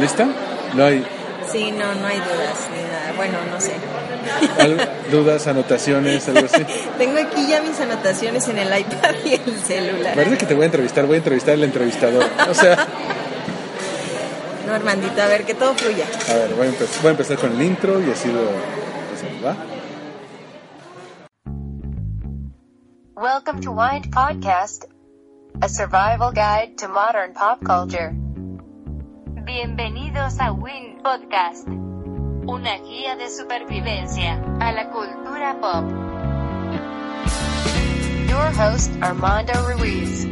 ¿Lista? No hay Sí, no, no hay dudas ni nada. Bueno, no sé. dudas, anotaciones, algo así. Tengo aquí ya mis anotaciones en el iPad y el celular. Parece que te voy a entrevistar, voy a entrevistar al entrevistador. O sea, No, Armandito, a ver, que todo fluya. a ver, voy a, empe- voy a empezar con el intro y así lo ¿va? Welcome to Wind Podcast, a survival guide to modern pop culture. Bienvenidos a Win Podcast, una guía de supervivencia a la cultura pop. Your host, Armando Ruiz.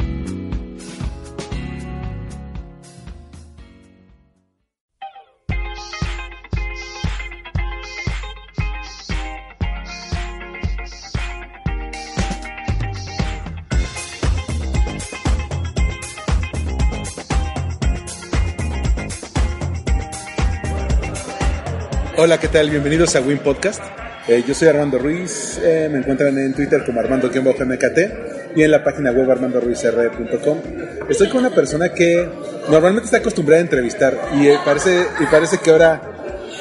Hola, ¿qué tal? Bienvenidos a Win Podcast. Eh, yo soy Armando Ruiz, eh, me encuentran en Twitter como Armando-MKT y en la página web armandoruizr.com. Estoy con una persona que normalmente está acostumbrada a entrevistar y eh, parece, y parece que ahora,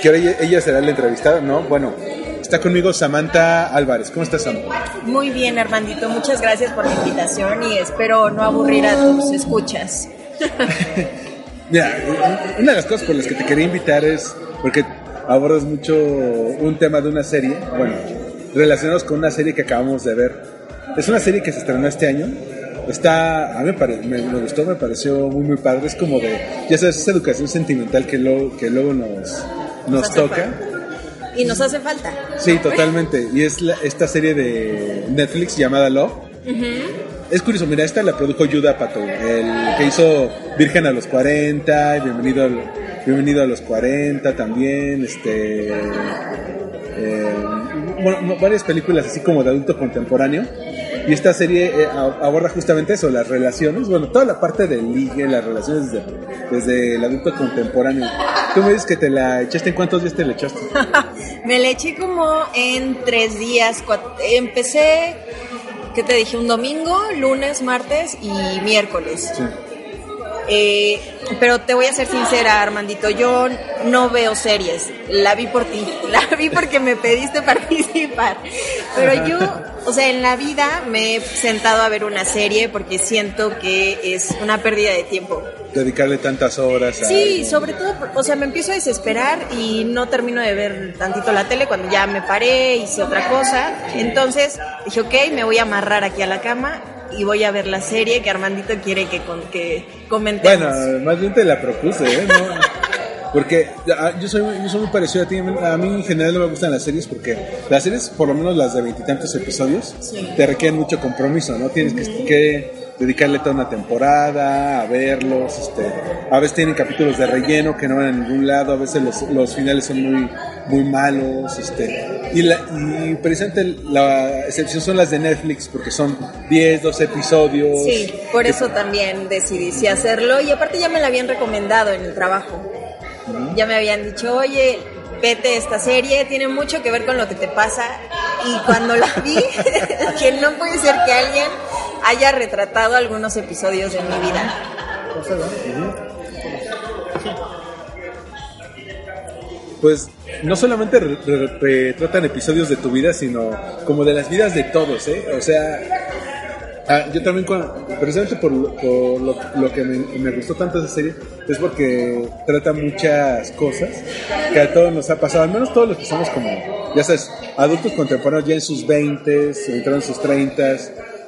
que ahora ella, ella será la entrevistada, ¿no? Bueno, está conmigo Samantha Álvarez. ¿Cómo estás, Sam? Muy bien, Armandito, muchas gracias por la invitación y espero no aburrir a tus escuchas. Mira, una de las cosas por las que te quería invitar es porque abordas mucho un tema de una serie, bueno, relacionados con una serie que acabamos de ver. Es una serie que se estrenó este año. Está, a mí me, me- me gustó, me pareció muy, muy padre. Es como de, ya sabes, esa educación sentimental que luego, que luego nos, nos toca. Y nos hace falta. Sí, totalmente. Y es la- esta serie de Netflix llamada Love. Es curioso, mira, esta la produjo Yuda Pato, el que hizo Virgen a los 40, y Bienvenido, al- bienvenido a los 40 también, este... eh, bueno, no, varias películas así como de adulto contemporáneo. Y esta serie eh, aborda justamente eso, las relaciones, bueno, toda la parte del ligue, las relaciones desde, desde el adulto contemporáneo. Tú me dices que te la echaste, ¿en cuántos días te la echaste? Me la eché como en tres días. cuat- Empecé, ¿qué te dije? Un domingo, lunes, martes y miércoles. Sí. Eh, pero te voy a ser sincera, Armandito, yo no veo series. La vi por ti, la vi porque me pediste participar. Pero yo, o sea, en la vida me he sentado a ver una serie porque siento que es una pérdida de tiempo. dedicarle tantas horas a Sí, sobre todo, o sea, me empiezo a desesperar y no termino de ver tantito la tele cuando ya me paré, hice otra cosa. Entonces dije, ok, me voy a amarrar aquí a la cama y voy a ver la serie que Armandito quiere que, con, que comentemos. Bueno, más bien te la propuse, ¿eh? No, porque ah, yo soy, yo soy muy parecido a ti. A mí en general no me gustan las series porque las series, por lo menos las de veintitantos episodios, Sí. te requieren mucho compromiso, ¿no? Tienes que dedicarle toda una temporada a verlos. Este, a veces tienen capítulos de relleno que no van a ningún lado, a veces los, los finales son muy, muy malos. Este, y, la, y precisamente la excepción son las de Netflix porque son 10, 12 episodios. Sí, por que- eso también decidí sí hacerlo y aparte ya me la habían recomendado en el trabajo. Ya me habían dicho, oye, vete esta serie, tiene mucho que ver con lo que te pasa. Y cuando la vi, que no puede ser que alguien haya retratado algunos episodios de mi vida. pues no solamente re- re- retratan episodios de tu vida, sino como de las vidas de todos, ¿eh? O sea, ah, yo también, cuando- precisamente por, lo, que me, gustó tanto esa serie, es porque trata muchas cosas que a todos nos ha pasado, al menos todos los que somos como, ya sabes, adultos contemporáneos ya en sus 20, entraron en sus 30,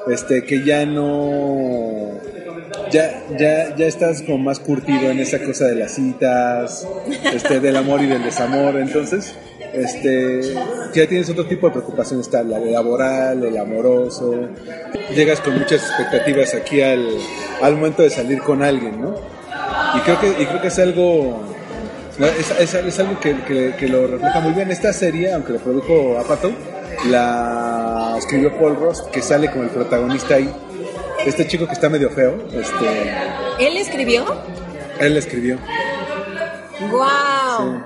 este, que ya no ya, ya, ya estás como más curtido en esa cosa de las citas, este, del amor y del desamor, entonces, este, ya tienes otro tipo de preocupación, está la laboral, el amoroso, llegas con muchas expectativas aquí al, al momento de salir con alguien, ¿no? Y creo que, y creo que es algo es, es- algo que, que- que lo refleja muy bien. Esta serie, aunque lo produjo Apatow, la escribió Paul Ross, que sale como el protagonista ahí. Este chico que está medio feo, este, ¿Él escribió? él escribió. ¡Wow!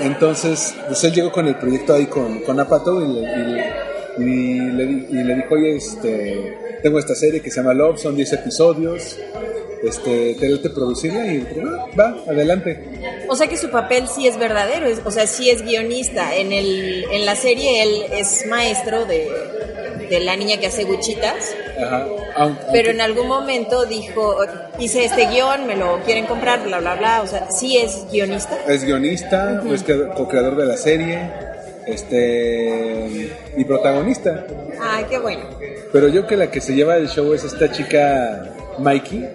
Entonces, pues él llegó con el proyecto ahí con, con Apatow y le, y le- y le y le dijo, oye, este, tengo esta serie que se llama Love, son 10 episodios, este, te late producirla y "Ah, va, adelante. O sea que su papel sí es verdadero, o sea, sí es guionista. En, el, en la serie él es maestro de, de la niña que hace guchitas, Ajá. Aun- pero aunque- en algún momento dijo, hice este guion, me lo quieren comprar, bla, bla, bla. O sea, sí es guionista. Es guionista, es cre- co-creador de la serie, este y protagonista. Ay, qué bueno. Pero yo que la que se lleva el show es esta chica Mikey,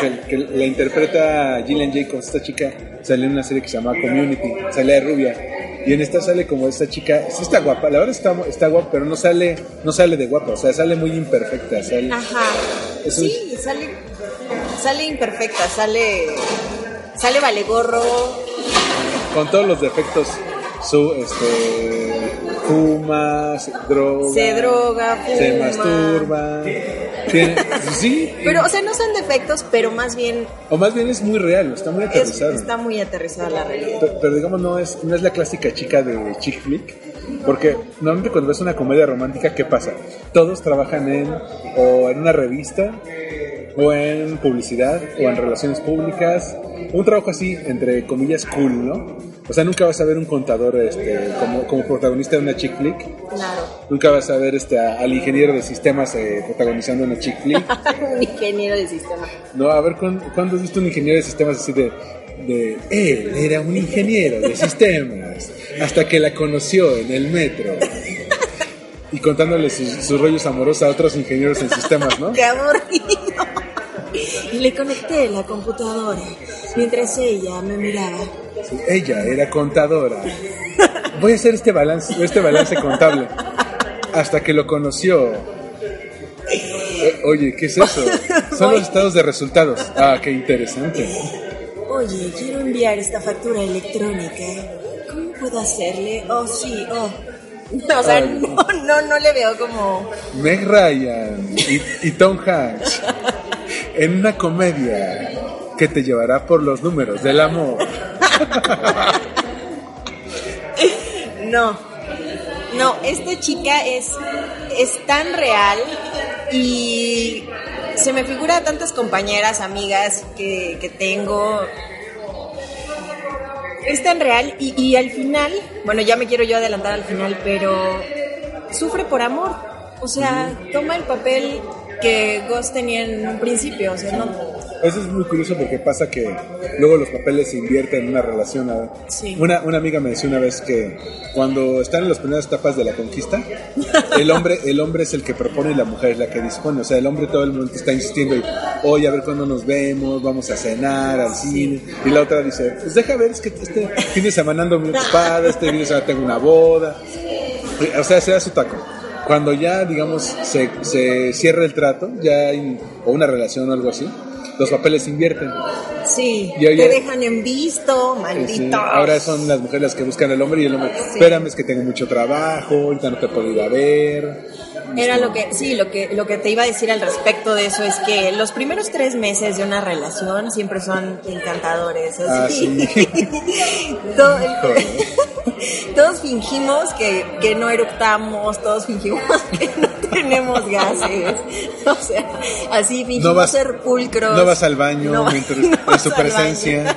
que, que la interpreta Gillian Jacobs. Esta chica sale en una serie que se llama Community, sale de rubia. Y en esta sale como esta chica, sí está guapa, la verdad está, está guapa, pero no sale, no sale de guapa, o sea, sale muy imperfecta, sale, Ajá. Sí, sale, sale imperfecta, sale, sale vale gorro. con todos los defectos, su, este, fuma, se droga, Se droga, se fuma. masturba, tiene- sí, Pero, o sea, no son defectos, pero más bien o más bien es muy real, está muy es- aterrizado. está muy aterrizada la realidad. Pero, pero digamos, no es, no es la clásica chica de chick flick. Porque normalmente cuando ves una comedia romántica, ¿qué pasa? Todos trabajan en o en una revista, o en publicidad, o en relaciones públicas. Un trabajo así, entre comillas, cool, ¿no? O sea, nunca vas a ver un contador este, como, como protagonista de una chick flick. Claro. Nunca vas a ver este, a- al ingeniero de sistemas eh, protagonizando una chick flick. Un ingeniero de sistema. No, a ver, ¿cuándo, cuándo has visto un ingeniero de sistemas así de, de... Él era un ingeniero de sistemas hasta que la conoció en el metro. Y contándole sus, sus rollos amorosos a otros ingenieros en sistemas, ¿no? ¡Qué aburrido! Y le conecté la computadora mientras ella me miraba. Sí, Ella era contadora. Voy a hacer este balance, este balance contable. Hasta que lo conoció. Eh, Oye, ¿qué es eso? Son los estados de resultados. Ah, qué interesante. Oye, quiero enviar esta factura electrónica. ¿Cómo puedo hacerle? Oh, sí, oh. O sea, no, no, no le veo como... Meg Ryan y, y Tom Hanks en una comedia que te llevará por los números del amor. No, no, esta chica es, es tan real y se me figura a tantas compañeras, amigas que, que tengo. Es tan real y, y al final, bueno, ya me quiero yo adelantar al final, pero sufre por amor. O sea, toma el papel que Ghost tenía en un principio. O sea, no, Eso es muy curioso porque pasa que luego los papeles se invierten en una relación. Sí. Una, una amiga me decía una vez que cuando están en las primeras etapas de la conquista, el hombre, el hombre es el que propone y la mujer es la que dispone. O sea, el hombre todo el momento está insistiendo y, oye, a ver cuándo nos vemos, vamos a cenar, al cine. Y la otra dice, pues deja ver, es que este fin de semana ando muy ocupada, este fin de semana tengo una boda. O sea, se da su taco. Cuando ya, digamos, se, se cierra el trato, ya hay, o una relación o algo así, los papeles se invierten. sí, Y te dejan en visto, maldito. ahora son las mujeres las que buscan al hombre y el hombre, espérame, es que tengo mucho trabajo, ahorita no te puedo ir a ver. Era lo que, sí, lo que, lo que te iba a decir al respecto de eso es que los primeros tres meses de una relación siempre son encantadores. Así. Todo- todos fingimos que, que no eructamos, todos fingimos que no tenemos gases. O sea, así fingimos No vas- ser pulcros. No vas al baño No- mientras, no en su presencia.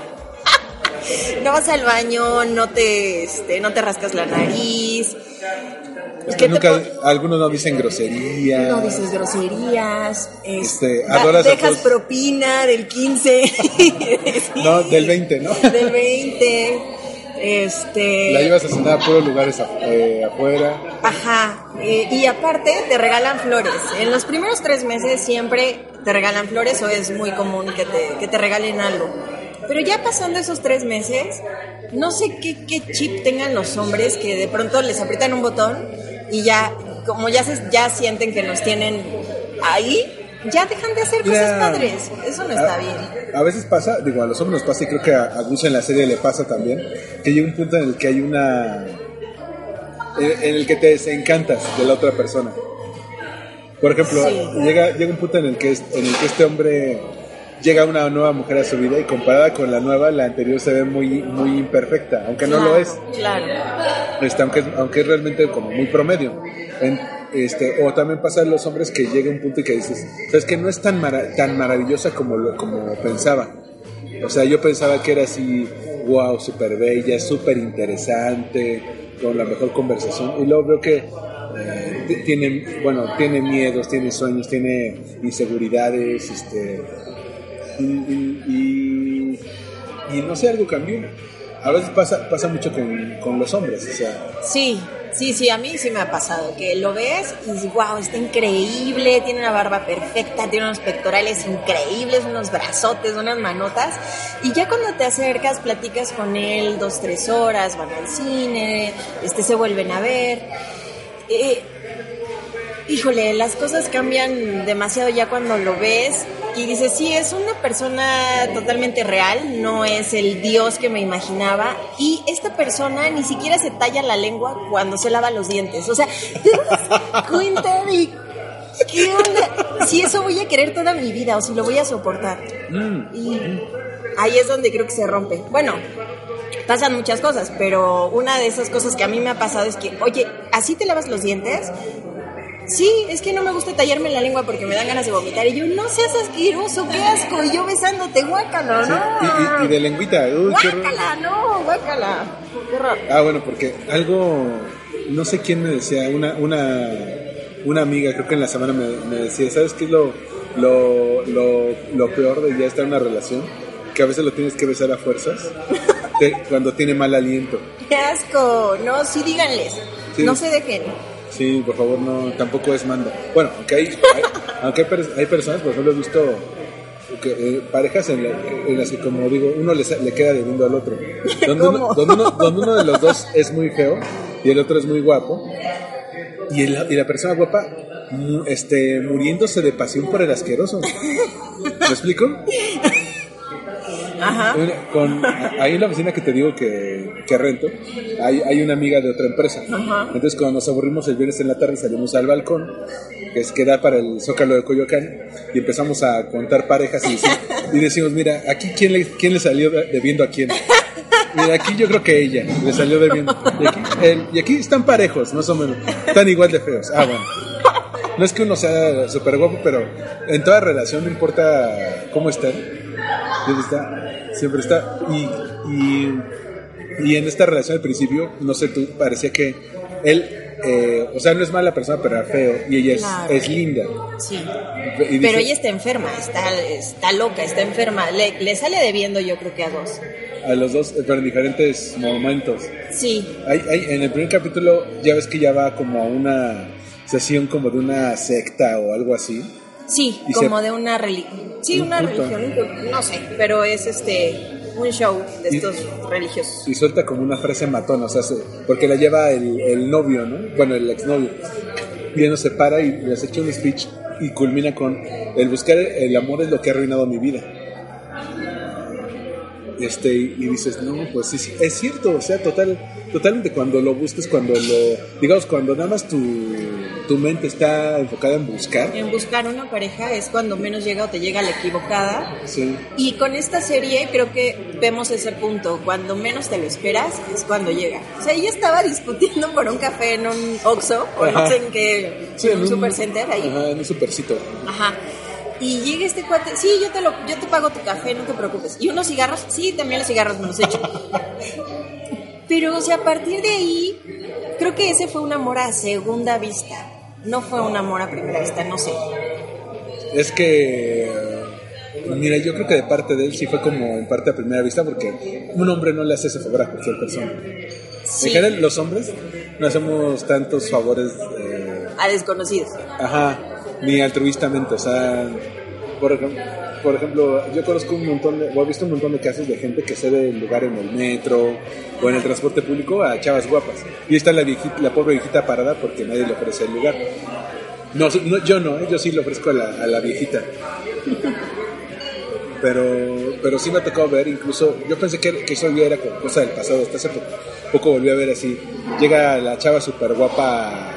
No vas al baño, no te, este, no te rascas la nariz. Es ¿Qué que nunca, algunos no dicen grosería. No dices groserías, Este, da- adoras a dejas tus- propina del 15, No, del 20, ¿no? del 20, este, La llevas a cenar a puros lugares eh, afuera. ajá, eh, y aparte te regalan flores. En los primeros tres meses siempre te regalan flores o es muy común que te, que te regalen algo. Pero ya pasando esos tres meses, no sé qué, qué chip tengan los hombres que de pronto les aprietan un botón y ya, como ya, se, ya sienten que nos tienen ahí, ya dejan de hacer cosas padres. Eso no está a- bien. A veces pasa, digo, a los hombres nos pasa y creo que a, a Gus en la serie le pasa también, que llega un punto en el que hay una... En, en el que te desencantas de la otra persona. Por ejemplo, Sí. llega, llega un punto en el, que en el que este hombre llega una nueva mujer a su vida y comparada con la nueva, la anterior se ve muy, muy imperfecta, aunque no lo es. Claro. Este, aunque, aunque es realmente como muy promedio. En- este, o también pasa en los hombres que llega un punto y que dices, es que no es tan, mara- tan maravillosa como, lo, como pensaba. O sea, yo pensaba que era así, wow, súper bella, súper interesante, con la mejor conversación. Y luego veo que eh, tiene, bueno, tiene miedos, tiene sueños, tiene inseguridades, este, y, no sé, algo cambió. A veces pasa, pasa mucho con, con los hombres, o sea, Sí, sí, sí, a mí sí me ha pasado, que lo ves y dices, wow, está increíble, tiene una barba perfecta, tiene unos pectorales increíbles, unos brazotes, unas manotas, y ya cuando te acercas, platicas con él dos, tres horas, van al cine, este, se vuelven a ver. Eh, híjole, las cosas cambian demasiado ya cuando lo ves y dices, sí, es una persona totalmente real, no es el dios que me imaginaba. Y esta persona ni siquiera se talla la lengua cuando se lava los dientes. O sea, ¿te das cuenta de qué onda? Si eso voy a querer toda mi vida o si lo voy a soportar. Y ahí es donde creo que se rompe. Bueno, pasan muchas cosas, pero una de esas cosas que a mí me ha pasado es que, oye, ¿así te lavas los dientes? Sí, es que no me gusta tallarme la lengua porque me dan ganas de vomitar. Y yo, no seas asqueroso, qué asco. Y yo besándote, guácala, sí, no. y, y- y de lengüita, uy. Guácala, no, guácala. Qué horror. Ah, bueno, porque algo, no sé quién me decía, una, una, una amiga, creo que en la semana me, me decía, ¿sabes qué es lo, lo, lo, lo peor de ya estar en una relación? Que a veces lo tienes que besar a fuerzas te- cuando tiene mal aliento. Qué asco. No, sí, díganles. Sí. No se dejen. Sí, por favor, no, tampoco es manda. Bueno, aunque hay, hay- aunque hay, hay personas, por ejemplo, he visto que, eh, parejas en, la- en las que, como digo, uno le, le queda debiendo al otro. Donde uno, donde, uno, donde uno de los dos es muy feo y el otro es muy guapo. Y, el- y la persona guapa mm, este, muriéndose de pasión por el asqueroso. ¿Me explico? Ajá. Con, ahí en la oficina que te digo que, que rento, hay, hay una amiga de otra empresa. Ajá. Entonces, cuando nos aburrimos el viernes en la tarde, salimos al balcón, que es que da para el Zócalo de Coyoacán, y empezamos a contar parejas y, decimos, y decimos, mira, aquí quién le, quién le salió debiendo a quién. Mira, aquí yo creo que ella le salió debiendo. Y aquí, y aquí están parejos, más o menos. Están igual de feos. Ah, bueno. No es que uno sea súper guapo, pero en toda relación no importa cómo estén. Está. Siempre está. Y, y, y en esta relación al principio, no sé, tú parecía que él, eh, o sea, no es mala persona, pero era feo. Y ella es, Claro. es linda. Sí. Dice- Pero ella está enferma, está, está loca, está enferma. Le, le sale debiendo, yo creo que a dos. A los dos, eh, pero en diferentes momentos. Sí, Hay, hay, en el primer capítulo ya ves que ya va como a una sesión como de una secta o algo así. Sí, Y como se- de una religión. Sí, Un una culto. religión, no sé, pero es este un show de Y- estos religiosos. Y suelta como una frase matona, o sea, se- porque la lleva el, el novio, ¿no? Bueno, el exnovio. Y él no se para y les echa un speech y culmina con el buscar el amor es lo que ha arruinado mi vida. Este, y dices, no, pues sí, sí, es cierto, o sea, total, totalmente cuando lo busques, cuando lo, digamos, cuando nada más tu, tu mente está enfocada en buscar, En buscar una pareja es cuando menos llega o te llega la equivocada. sí, Y con esta serie creo que vemos ese punto. Cuando menos te lo esperas es cuando llega. O sea, ella estaba discutiendo por un café en un Oxxo o no sé en qué, Sí, en un supercenter ahí. Ajá, en un supercito. Ajá. Y llega este cuate, sí, yo te, lo, yo te pago tu café, no te preocupes. ¿Y unos cigarros? Sí, también los cigarros me los echo. Pero, o sea, a partir de ahí, creo que ese fue un amor a segunda vista. No fue un amor a primera vista, no sé. Es que, mira, yo creo que de parte de él sí fue como en parte a primera vista, porque un hombre no le hace ese favor a cualquier persona. Sí, En general, los hombres no hacemos tantos favores, eh, a desconocidos. ajá, ni altruistamente. O sea, por ejemplo, por ejemplo, yo conozco un montón, de, o he visto un montón de casos de gente que cede el lugar en el metro o en el transporte público a chavas guapas. Y está la, viejita, la pobre viejita parada porque nadie le ofrece el lugar. No, yo no, ¿eh? yo sí lo ofrezco a la, viejita. Pero, pero sí me ha tocado ver, incluso, yo pensé que, eso ya era cosa del pasado, hasta hace poco, poco volví a ver así, llega la chava súper guapa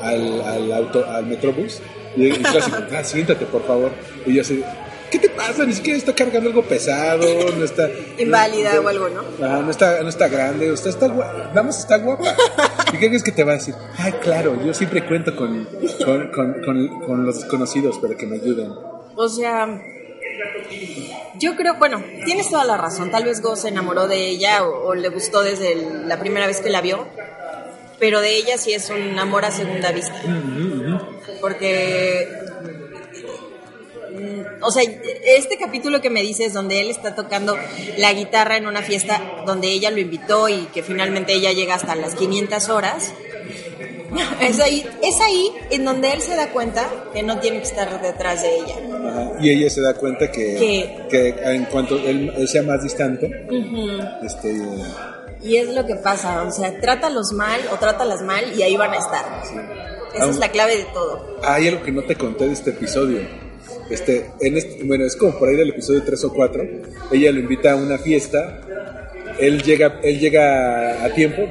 al, al, al metrobús, y, y yo así, ah, siéntate por favor, y yo así, ¿qué te pasa? Ni siquiera está cargando algo pesado, no está... Inválida no, o algo, ¿no? Ajá, no está, no está grande, usted está guapa, nada más está guapa. ¿Y qué crees que te va a decir? Ay, claro, yo siempre cuento con, con, con, con, con los desconocidos para que me ayuden. O sea, yo creo, bueno, tienes toda la razón. Tal vez Go se enamoró de ella o, o le gustó desde el- la primera vez que la vio, pero de ella sí es un amor a segunda vista. Porque, mm, o sea, este capítulo que me dices donde él está tocando la guitarra en una fiesta donde ella lo invitó y que finalmente ella llega hasta las 500 horas. Es ahí, es ahí en donde él se da cuenta que no tiene que estar detrás de ella. Ajá, Y ella se da cuenta que, que en cuanto él, él sea más distante, este, Y es lo que pasa, o sea, trátalos mal o trátalas mal y ahí van a estar. Esa es la clave de todo. hay algo que no te conté de este episodio. Este, en este, bueno, es como por ahí del episodio 3 o 4. Ella lo invita a una fiesta. Él llega, él llega a tiempo.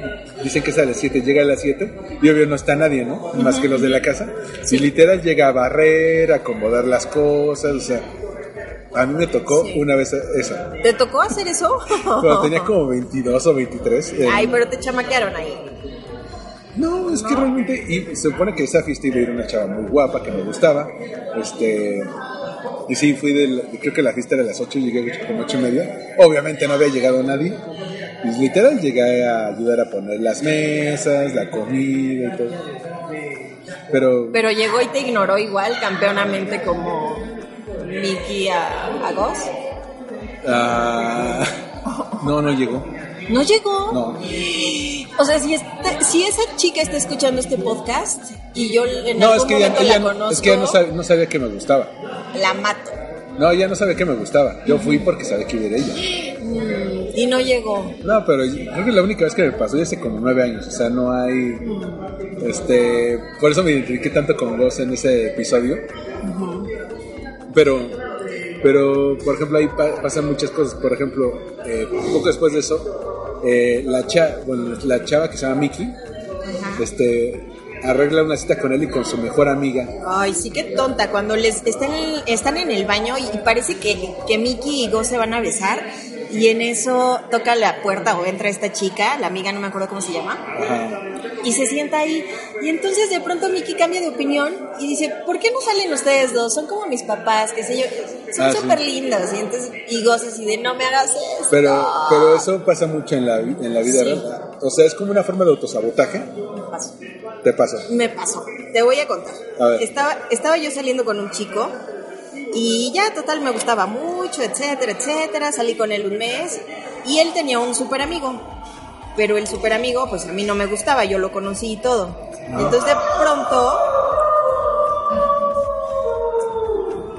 Dicen que es a las 7, llega a las 7. Y obvio no está nadie, ¿no? Más que los de la casa. Y literal llega a barrer, a acomodar las cosas. O sea, a mí me tocó Sí. una vez esa. ¿Te tocó hacer eso? Cuando tenía como 22 o 23. eh, Ay, pero te chamaquearon ahí. No, es que realmente, y se supone que esa fiesta iba a ir una chava muy guapa que me gustaba. Este, y sí, fui de, la- creo que la fiesta era a las 8 y llegué como 8 y media. Obviamente no había llegado nadie. Y literal llegué a ayudar a poner las mesas, la comida y todo. Pero, Pero llegó y te ignoró igual, campeonamente como Mickey a, a Goss. ah, no, no llegó. ¿No llegó? No. O sea, si, este- si esa chica está escuchando este podcast y yo en No, algún es que, ya, momento ella la no- conozco, es que ella no, sabía, no sabía que me gustaba. la mato. No, ella no sabía que me gustaba. Yo fui porque sabía que iba a ella. Mm, y no llegó. No, pero creo que la única vez que me pasó ya hace como nueve años, o sea, no hay, este, por eso me identifiqué tanto con vos en ese episodio. Pero, pero, por ejemplo, ahí pa- pasan muchas cosas. Por ejemplo, eh, poco después de eso, eh, la chava, bueno, la chava que se llama Mickey, este, arregla una cita con él y con su mejor amiga. Ay, sí que tonta. Cuando les están, están en el baño y, y parece que, que Mickey y Go se van a besar. Y en eso toca la puerta o entra esta chica, la amiga, no me acuerdo cómo se llama, Ajá. y se sienta ahí. Y entonces de pronto Mickey cambia de opinión y dice, ¿por qué no salen ustedes dos? Son como mis papás, qué sé yo. Son Ah, sí. súper lindos. Y entonces, y Go así de, no me hagas eso. Pero, pero eso pasa mucho en la, en la vida Sí. real. O sea, es como una forma de autosabotaje. Me pasó. Te pasa. Me pasó. Te voy a contar. A ver. Estaba, estaba yo saliendo con un chico y ya total me gustaba mucho, etcétera, etcétera. Salí con él un mes y él tenía un super amigo. Pero el super amigo, pues a mí no me gustaba, yo lo conocí y todo. Entonces de pronto,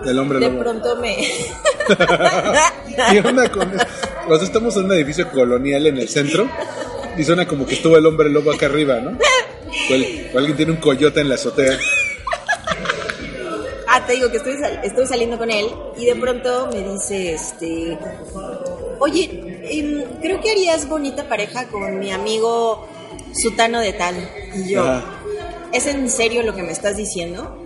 El hombre de lobo. pronto me... Y onda con- o sea, estamos en un edificio colonial en el centro y suena como que estuvo el hombre lobo acá arriba, ¿no? O, el- o alguien tiene un coyote en la azotea. Ah, te digo que estoy, sal- estoy saliendo con él y de pronto me dice, este, oye, em, creo que harías bonita pareja con mi amigo Sutano de tal. Y yo. ¿Es en serio lo que me estás diciendo?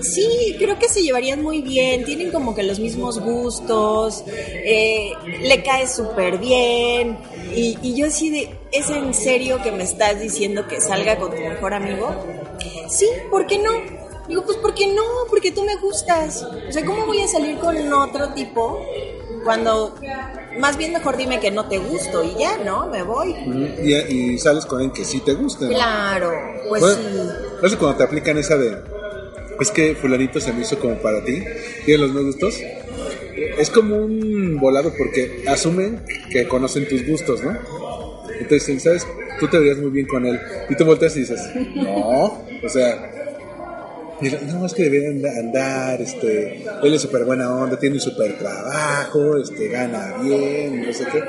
Sí, creo que se llevarían muy bien, tienen como que los mismos gustos, eh, le cae súper bien. Y, yo así de, ¿es en serio que me estás diciendo que salga con tu mejor amigo? Sí, ¿por qué no? Digo, pues ¿por qué no? Porque tú me gustas. O sea, ¿cómo voy a salir con otro tipo cuando más bien mejor dime que no te gusto y ya, ¿no? Me voy. Y, y sales con alguien que sí te gusta. ¿no? Claro, pues Bueno, sí. no sé cuando te aplican esa de es que fulanito se me hizo como para ti, tiene los mismos gustos. Es como un volado porque asumen que conocen tus gustos, ¿no? Entonces, ¿sabes? Tú te verías muy bien con él. Y tú volteas y dices, no, o sea, no, es que deberían andar, este, él es súper buena onda, tiene un súper trabajo, este, gana bien, no sé qué.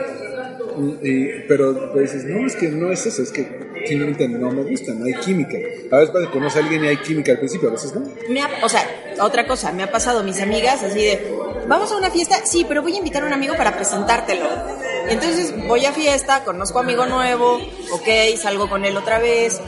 Y- pero, pero dices, no, es que no es eso, es que simplemente no me gusta, no hay química. A veces cuando conoces a alguien y hay química al principio, a veces no. Me ha- o sea, otra cosa, me ha pasado mis amigas así de, vamos a una fiesta, sí, pero voy a invitar a un amigo para presentártelo. Entonces voy a fiesta, conozco amigo nuevo, ok, salgo con él otra vez,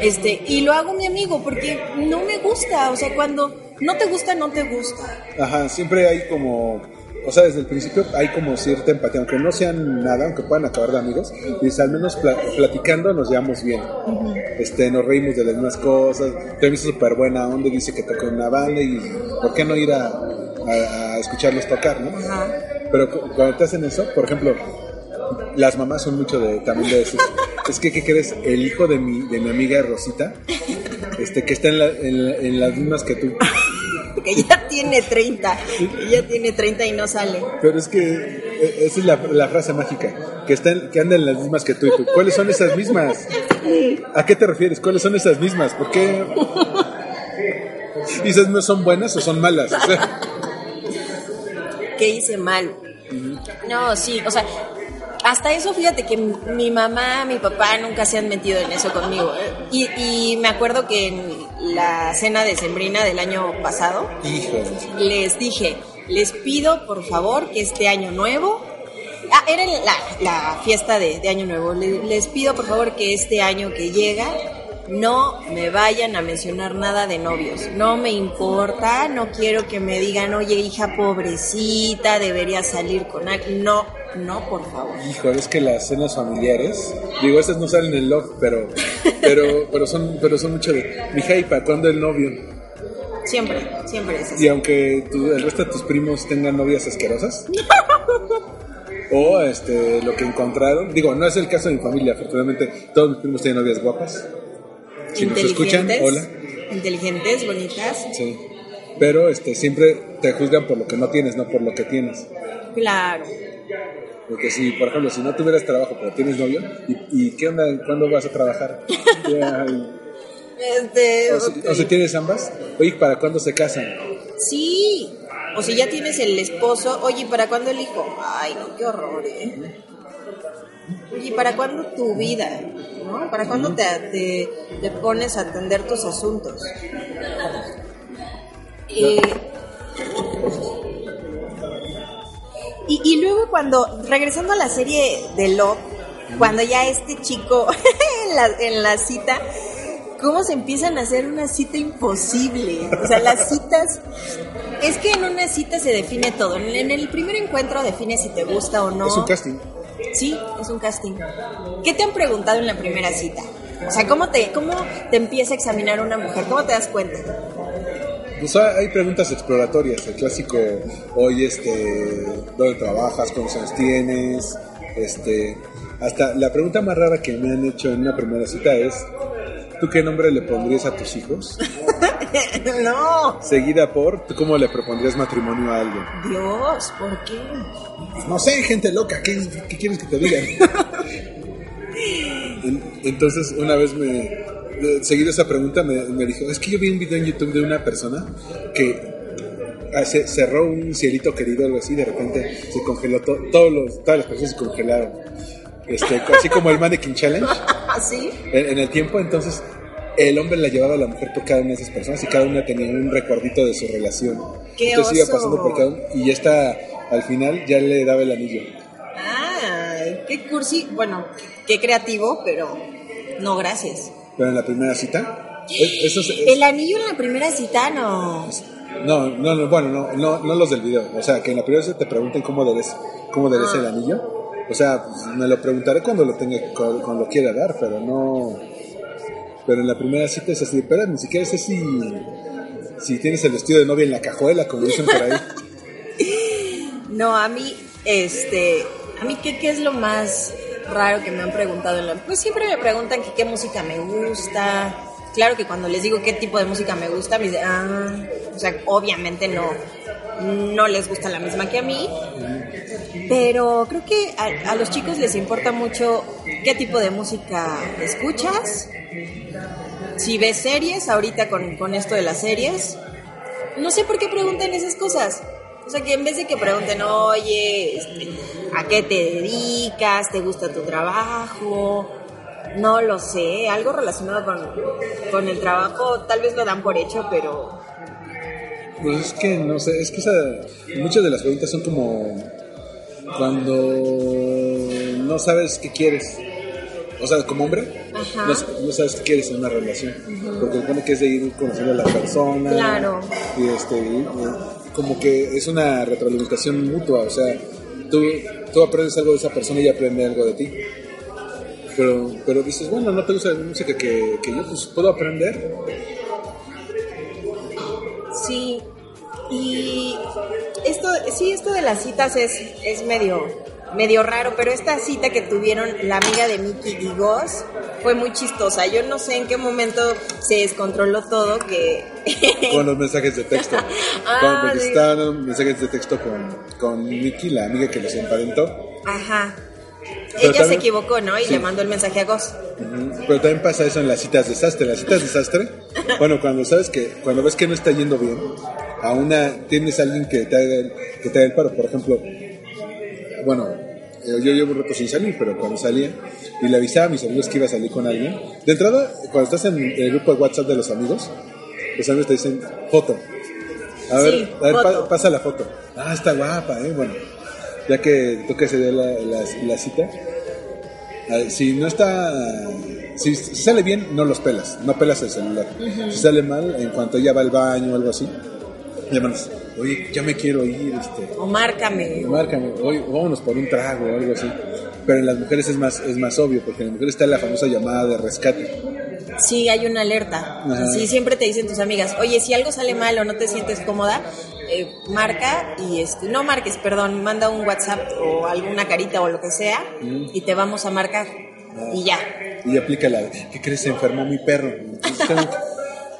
este, y lo hago mi amigo porque no me gusta, o sea, cuando no te gusta, no te gusta. Ajá, siempre hay como, o sea, desde el principio hay como cierta empatía, aunque no sean nada, aunque puedan acabar de amigos, y al menos pla- platicando nos llevamos bien. Este, nos reímos de las mismas cosas, te visto súper buena onda, dice que toca una banda y ¿por qué no ir a, a- a escucharlos tocar, no? Ajá. Pero cu- cuando te hacen eso, por ejemplo, las mamás son mucho de también de decir, es que, ¿qué crees? El hijo de mi, de mi amiga Rosita, este, que está en, la- en la- en las mismas que tú. Que ya tiene 30, que ya tiene 30 y no sale. Pero es que eh, esa es la, la frase mágica, que, están, que andan las mismas que tú y tú. ¿Cuáles son esas mismas? ¿A qué te refieres? ¿Cuáles son esas mismas? ¿Por qué? ¿Dices no son buenas o son malas? O sea, ¿Qué hice mal? No, sí, o sea, hasta eso fíjate que mi mamá, mi papá nunca se han metido en eso conmigo. Y, y me acuerdo que en la cena de Sembrina del año pasado, hijo. les dije, les pido por favor que este año nuevo, ah, era la, la fiesta de, de año nuevo, Le- les pido por favor que este año que llega no me vayan a mencionar nada de novios, no me importa, no quiero que me digan, oye hija pobrecita, debería salir con alguien, no, no por favor. Hijo, es que las cenas familiares, digo, estas no salen en el log, pero, pero, pero son, pero son mucho de, mija, ¿y para cuándo el novio? Siempre, siempre es así. Y aunque tú- el resto de tus primos tengan novias asquerosas, o este, lo que encontraron, digo, no es el caso de mi familia, afortunadamente todos mis primos tienen novias guapas. Si nos escuchan, hola. inteligentes, bonitas, Sí. Pero este, siempre te juzgan por lo que no tienes, no por lo que tienes. claro. Porque si, por ejemplo, si no tuvieras trabajo pero tienes novio, ¿y, y qué onda? ¿Cuándo vas a trabajar? Este, o, si, o si tienes ambas, oye, ¿para cuándo se casan? Sí. O si ya tienes el esposo, oye, ¿para cuándo el hijo? Ay, no, qué horror, ¿eh? Oye, ¿para cuándo tu vida? ¿No? ¿Para cuándo te, te, te pones a atender tus asuntos? Eh, y, y luego cuando, regresando a la serie de Love, cuando ya este chico en la, en la cita, cómo se empiezan a hacer una cita imposible. O sea, las citas, es que en una cita se define todo. En, en el primer encuentro define si te gusta o no. Es un casting. Sí, es un casting. ¿Qué te han preguntado en la primera cita? O sea, ¿cómo te, cómo te empieza a examinar una mujer? ¿Cómo te das cuenta? Pues hay preguntas exploratorias, el clásico, oye, este, ¿dónde trabajas? ¿Cuántos años tienes? Este, hasta la pregunta más rara que me han hecho en una primera cita es, ¿tú qué nombre le pondrías a tus hijos? no, Seguida por, ¿tú cómo le propondrías matrimonio a alguien? Dios, ¿por qué? No sé, gente loca, ¿qué, qué quieres que te digan? En- Entonces, una vez me, seguido esa pregunta, me, me dijo, es que yo vi un video en YouTube de una persona que hace- cerró un cielito querido, algo así, de repente se congeló, to- todos los, todas las personas se congelaron. Este, así como el Mannequin Challenge ¿Así? en, en el tiempo, entonces el hombre la llevaba a la mujer por cada una de esas personas y cada una tenía un recuerdito de su relación. ¡Qué entonces iba oso! pasando por cada uno y esta al final ya le daba el anillo. Ah, qué cursi. Bueno, qué creativo, pero no, gracias. Pero en la primera cita, es- eso es- es- El anillo en la primera cita, no. no, no, no, bueno, no, no, no los del video. O sea, que en la primera cita te pregunten cómo debes, cómo debes el anillo. O sea, pues, me lo preguntaré cuando lo tenga, cuando, cuando lo quiera dar, pero no. Pero en la primera cita es así, pero ni siquiera sé si, si tienes el vestido de novia en la cajuela, como dicen por ahí. No, a mí, este, a mí, ¿qué, qué es lo más raro que me han preguntado? Pues siempre me preguntan que qué música me gusta. Claro que cuando les digo qué tipo de música me gusta, me dicen, ah, o sea, obviamente no, no les gusta la misma que a mí. Pero creo que a, los chicos les importa mucho qué tipo de música escuchas. Si ves series, ahorita con, con esto de las series, no sé por qué preguntan esas cosas. O sea, que en vez de que pregunten, oye, este, ¿a qué te dedicas? ¿Te gusta tu trabajo? No lo sé, algo relacionado con, con el trabajo, tal vez lo dan por hecho, pero Pues es que no sé, es que esa, muchas de las preguntas son como cuando no sabes qué quieres. O sea, como hombre, no, no sabes qué quieres en una relación. Porque supone que es de ir conociendo a la persona. Claro. Y este, y como que es una retroalimentación mutua. O sea, tú, tú aprendes algo de esa persona y ella aprende algo de ti. Pero, pero dices, bueno, no te gusta la música que, que yo, pues puedo aprender. Sí, y esto, sí, esto de las citas es, es medio, medio raro, pero esta cita que tuvieron la amiga de Mickey y Goss fue muy chistosa. Yo no sé en qué momento se descontroló todo que... con los mensajes de texto. Ah, Con- porque sí. estaban mensajes de texto con, con Nikki, la amiga que los emparentó. Ajá. Pero Ella se equivocó, ¿no? Y Sí. le mandó el mensaje a. Ujú. Pero también pasa eso en las citas desastre. Las citas desastre, bueno, cuando sabes que, cuando ves que no está yendo bien, a una, tienes a alguien que te haga el, que te haga el paro. Por ejemplo, bueno, eh, yo llevo un rato sin salir, pero cuando salía y le avisaba a mis amigos que iba a salir con alguien, de entrada, cuando estás en el grupo de WhatsApp de los amigos, los amigos te dicen foto. A ver, Sí, a ver, pa- pasa la foto. Ah, está guapa, ¿eh? Bueno, ya que toca ese día la, la, la cita, a- si no está. Si, si sale bien, no los pelas, no pelas el celular. Si sale mal, en cuanto ella va al baño o algo así, le mandas, oye, ya me quiero ir, este, O márcame. márcame, oye, vámonos por un trago o algo así. Pero en las mujeres es más, es más obvio, porque en las mujeres está la famosa llamada de rescate. Sí, hay una alerta. Ajá. Sí, siempre te dicen tus amigas, oye, si algo sale mal o no te sientes cómoda, eh, marca y este, no marques, perdón, manda un WhatsApp o alguna carita o lo que sea y te vamos a marcar. Y ya. Y aplica la, de, ¿qué crees? Se enfermó mi perro.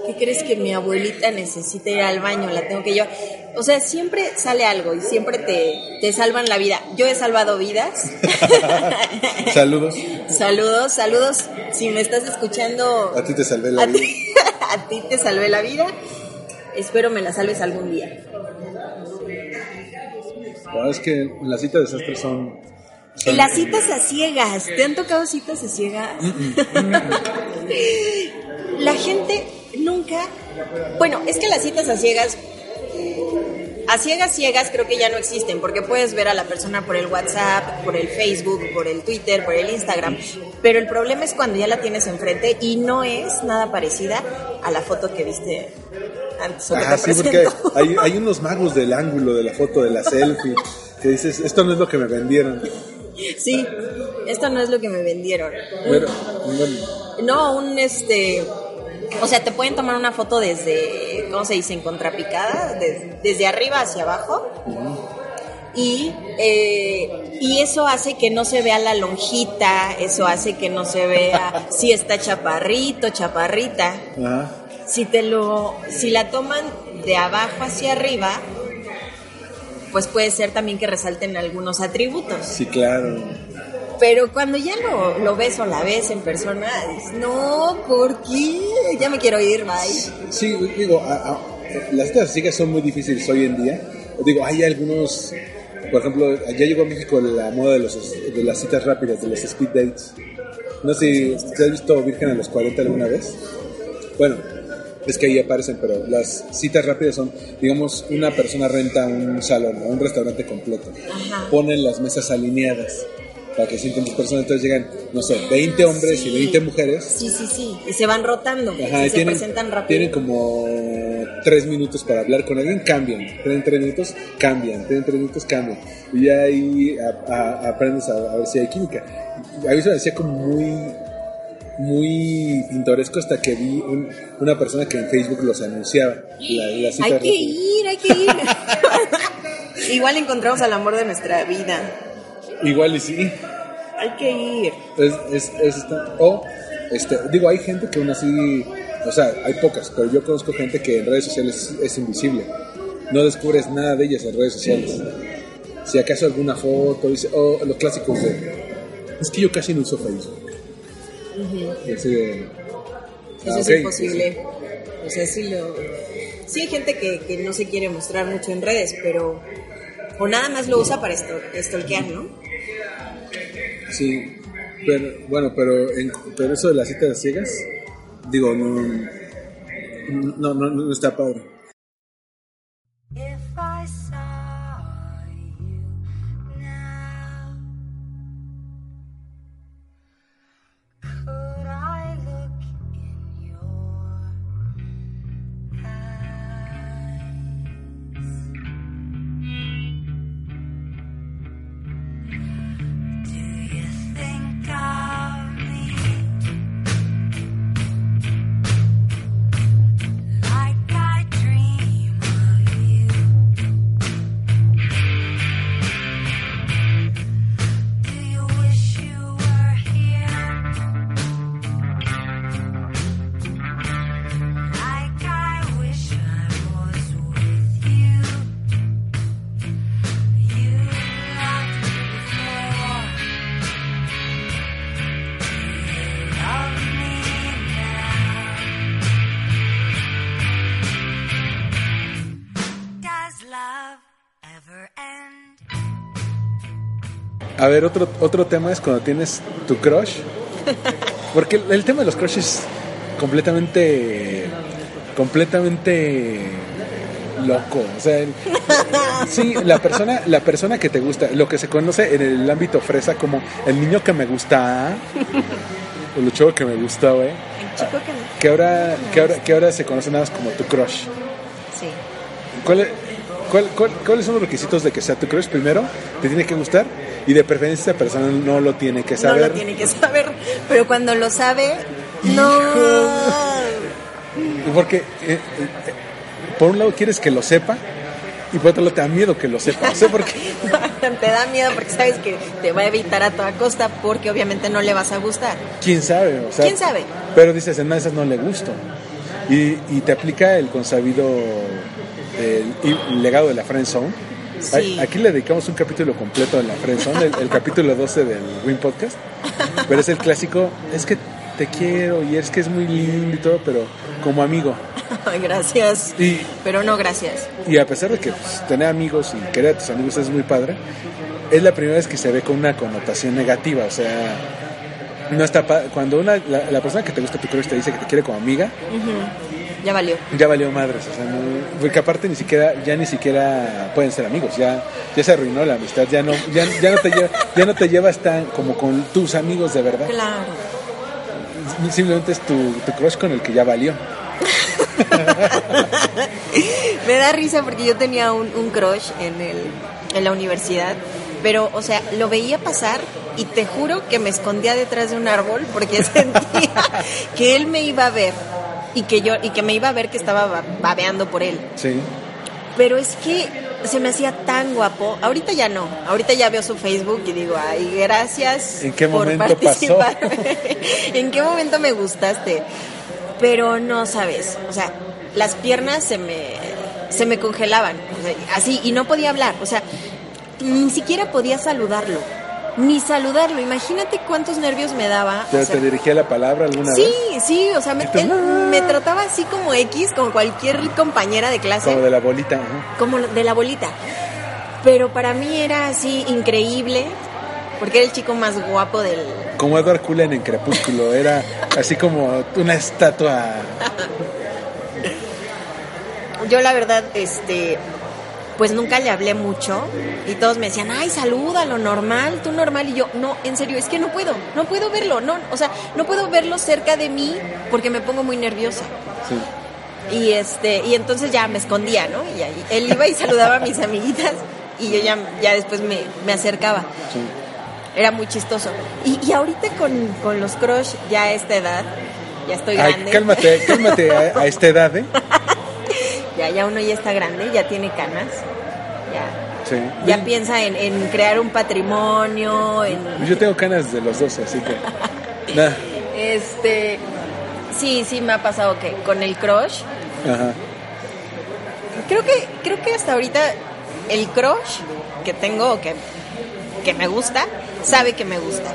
¿Qué crees que mi abuelita necesita ir al baño? La tengo que yo. O sea, siempre sale algo y siempre te, te salvan la vida. Yo he salvado vidas. Saludos. saludos, saludos. Si me estás escuchando, A ti te salvé la a vida. ti, a ti te salvé la vida. Espero me la salves algún día. La verdad es que las citas de desastre son. Y son- las citas a ciegas. ¿Te han tocado citas a ciegas? La gente nunca. Bueno, es que las citas a ciegas. A ciegas, ciegas creo que ya no existen, porque puedes ver a la persona por el WhatsApp, por el Facebook, por el Twitter, por el Instagram. Pero el problema es cuando ya la tienes enfrente y no es nada parecida a la foto que viste antes o que Ah, te sí, porque hay, hay unos magos del ángulo de la foto, de la selfie, que dices, esto no es lo que me vendieron. Sí, esto no es lo que me vendieron. Pero, bueno, No, un este. O sea, te pueden tomar una foto desde, ¿cómo se dice? En contrapicada, des- desde arriba hacia abajo. Y, eh, y eso hace que no se vea la lonjita, eso hace que no se vea si está chaparrito, chaparrita. ajá. Si te lo, si la toman de abajo hacia arriba, pues puede ser también que resalten algunos atributos. Sí, claro. Pero cuando ya lo, lo ves o la ves en persona, dices, no, ¿por qué? Ya me quiero ir, bye. Sí, digo, a- a- las citas son muy difíciles hoy en día. Digo, hay algunos, por ejemplo, ya llegó a México la moda de, los, de las citas rápidas, de los speed dates. No sé si has visto Virgen a los 40 alguna vez. Bueno, es que ahí aparecen, pero las citas rápidas son, digamos, una persona renta un salón o un restaurante completo. Ajá. Ponen las mesas alineadas para que sienten dos personas, entonces llegan, no sé, 20 hombres Sí. y 20 mujeres. Sí, sí, sí. Y se van rotando. Ajá, y y se presentan rápido. tienen como tres minutos para hablar con alguien, cambian. Tienen tres minutos, cambian. Tienen tres minutos, cambian. Y ahí a- a- aprendes a, a ver si hay química. A mí se me hacía como muy, muy pintoresco hasta que vi un- una persona que en Facebook los anunciaba. La, la cita Hay que ir, hay que ir. Igual encontramos al amor de nuestra vida. Igual y sí. Hay que ir. Es, es, es o, este, digo, hay gente que aún así, o sea, hay pocas, pero yo conozco gente que en redes sociales es invisible. No descubres nada de ellas en redes sociales. Si acaso alguna foto, dice, o los clásicos de, es que yo casi no uso Facebook. Y así de, Eso ah, es imposible. O sea, sí lo... Sí hay gente que, que no se quiere mostrar mucho en redes, pero... O nada más lo usa para stalkear, ¿no? Sí. Pero, bueno, pero, en- pero eso de las citas ciegas, digo, no, no, no, no está padre. A ver, otro, otro tema es cuando tienes tu crush. Porque el, el tema de los crushes es completamente. completamente loco. O sea, el- sí, la persona, la persona que te gusta, lo que se conoce en el ámbito fresa como el niño que me gusta. El chavo que me gusta, güey. El chico que me... Que ahora, que ahora, que ahora se conoce nada más como tu crush. Sí. ¿Cuál es- cuál- cuál- ¿Cuáles son los requisitos de que sea tu crush? Primero, te tiene que gustar y de preferencia esa persona no lo tiene que No saber. lo tiene que saber, pero cuando lo sabe, no. Porque, eh, eh, por un lado, quieres que lo sepa y por otro lado, te da miedo que lo sepa. No sé por qué. te da miedo porque sabes que te va a evitar a toda costa porque obviamente no le vas a gustar. ¿Quién sabe? O sea, ¿Quién sabe? Pero dices, en esas no le gusto. Y, y te aplica el consabido el, el legado de la friend zone. Sí. Aquí le dedicamos un capítulo completo a la friend zone, el, el capítulo 12 del Win Podcast. Pero es el clásico, es que te quiero y es que es muy lindo y todo, pero como amigo. Gracias. Y, Pero no gracias. y a pesar de que pues, tener amigos y querer a tus amigos es muy padre, es la primera vez que se ve con una connotación negativa. O sea, no está cuando una, la, la persona que te gusta tu crush te dice que te quiere como amiga, Ya valió. ya valió madres. O sea, no- porque aparte ni siquiera, ya ni siquiera pueden ser amigos. Ya, ya se arruinó la amistad. Ya no, ya, ya no te lleva- ya no te llevas tan como con tus amigos de verdad. Claro. Simplemente es tu, tu crush con el que ya valió. Me da risa porque yo tenía un, un crush en, el, en la universidad, pero, o sea, lo veía pasar y te juro que me escondía detrás de un árbol porque sentía que él me iba a ver y que yo y que me iba a ver que estaba ba- babeando por él. Sí. Pero es que se me hacía tan guapo. Ahorita ya no. Ahorita ya veo su Facebook y digo, ay, gracias ¿En qué por participar. ¿En qué momento me gustaste? Pero no sabes. O sea, las piernas se me, se me congelaban. o sea, así, y no podía hablar. O sea, ni siquiera podía saludarlo. Ni saludarlo. Imagínate cuántos nervios me daba. ¿Te, o sea, te dirigía la palabra alguna Sí, vez? sí, o sea, me, él "Ah". me trataba así como X, como cualquier compañera de clase Como de la bolita. ajá. como de la bolita. Pero para mí era así increíble, porque era el chico más guapo del... Como Edward Cullen en Crepúsculo, era así como una estatua. Yo la verdad, este, pues nunca le hablé mucho y todos me decían, ay, salúdalo, normal, tú normal. Y yo, no, en serio, es que no puedo, no puedo verlo, no, o sea, no puedo verlo cerca de mí porque me pongo muy nerviosa. Sí. Y este, y entonces ya me escondía, ¿no? Y ahí, él iba y saludaba a mis amiguitas y yo ya, ya después me, me acercaba. Sí. Era muy chistoso. Y, y ahorita con, con los crush, ya a esta edad, ya estoy Ay, grande. cálmate, cálmate a, a esta edad, ¿eh? Ya, ya uno ya está grande, ya tiene canas. Ya, Sí. ya piensa en, en crear un patrimonio, en... Yo tengo canas de los dos, así que. Nah. Este... Sí, sí me ha pasado que con el crush, Ajá. creo que, creo que hasta ahorita el crush que tengo, que, que me gusta, sabe que me gusta.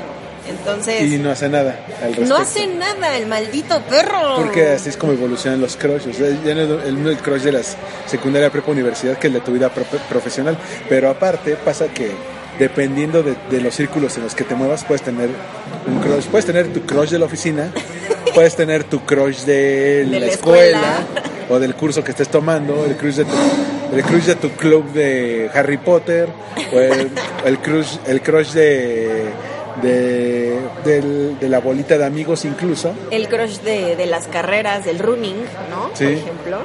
Entonces... Y no hace nada al respecto. No hace nada el maldito perro. Porque así es como evolucionan los crush. O sea, ya no es el, el crush de la secundaria, prepa, universidad, que el de tu vida pro- profesional. Pero aparte pasa que dependiendo de, de los círculos en los que te muevas, puedes tener un crush. Puedes tener tu crush de la oficina, puedes tener tu crush de, De la, la escuela, escuela. o del curso que estés tomando, el crush de tu, el crush de tu club de Harry Potter, o el, el crush, el crush de, de, del- de la bolita de amigos incluso. El crush de, de las carreras, del running, ¿no? Sí. Por ejemplo.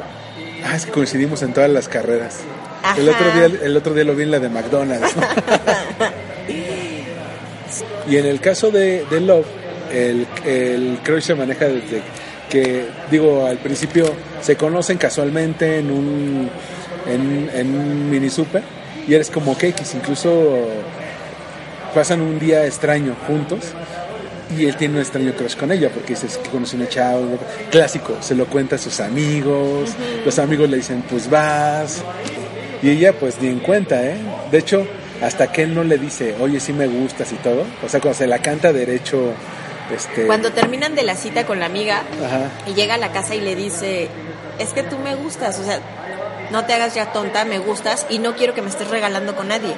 Ah, es que coincidimos en todas las carreras. Ajá. El otro, día, el otro día lo vi en la de McDonald's. y en el caso de, de Love, el, el crush se maneja desde que, digo, al principio se conocen casualmente en un, en, en un mini super y eres como X, incluso pasan un día extraño juntos y él tiene un extraño crush con ella porque dices que conoce una chava, clásico, se lo cuenta a sus amigos, los amigos le dicen pues vas y ella pues ni en cuenta, ¿eh? De hecho, hasta que él no le dice, oye, sí me gustas y todo, o sea, cuando se la canta derecho, este... Cuando terminan de la cita con la amiga Ajá, y llega a la casa y le dice, es que tú me gustas, o sea, no te hagas ya tonta, me gustas y no quiero que me estés regalando con nadie.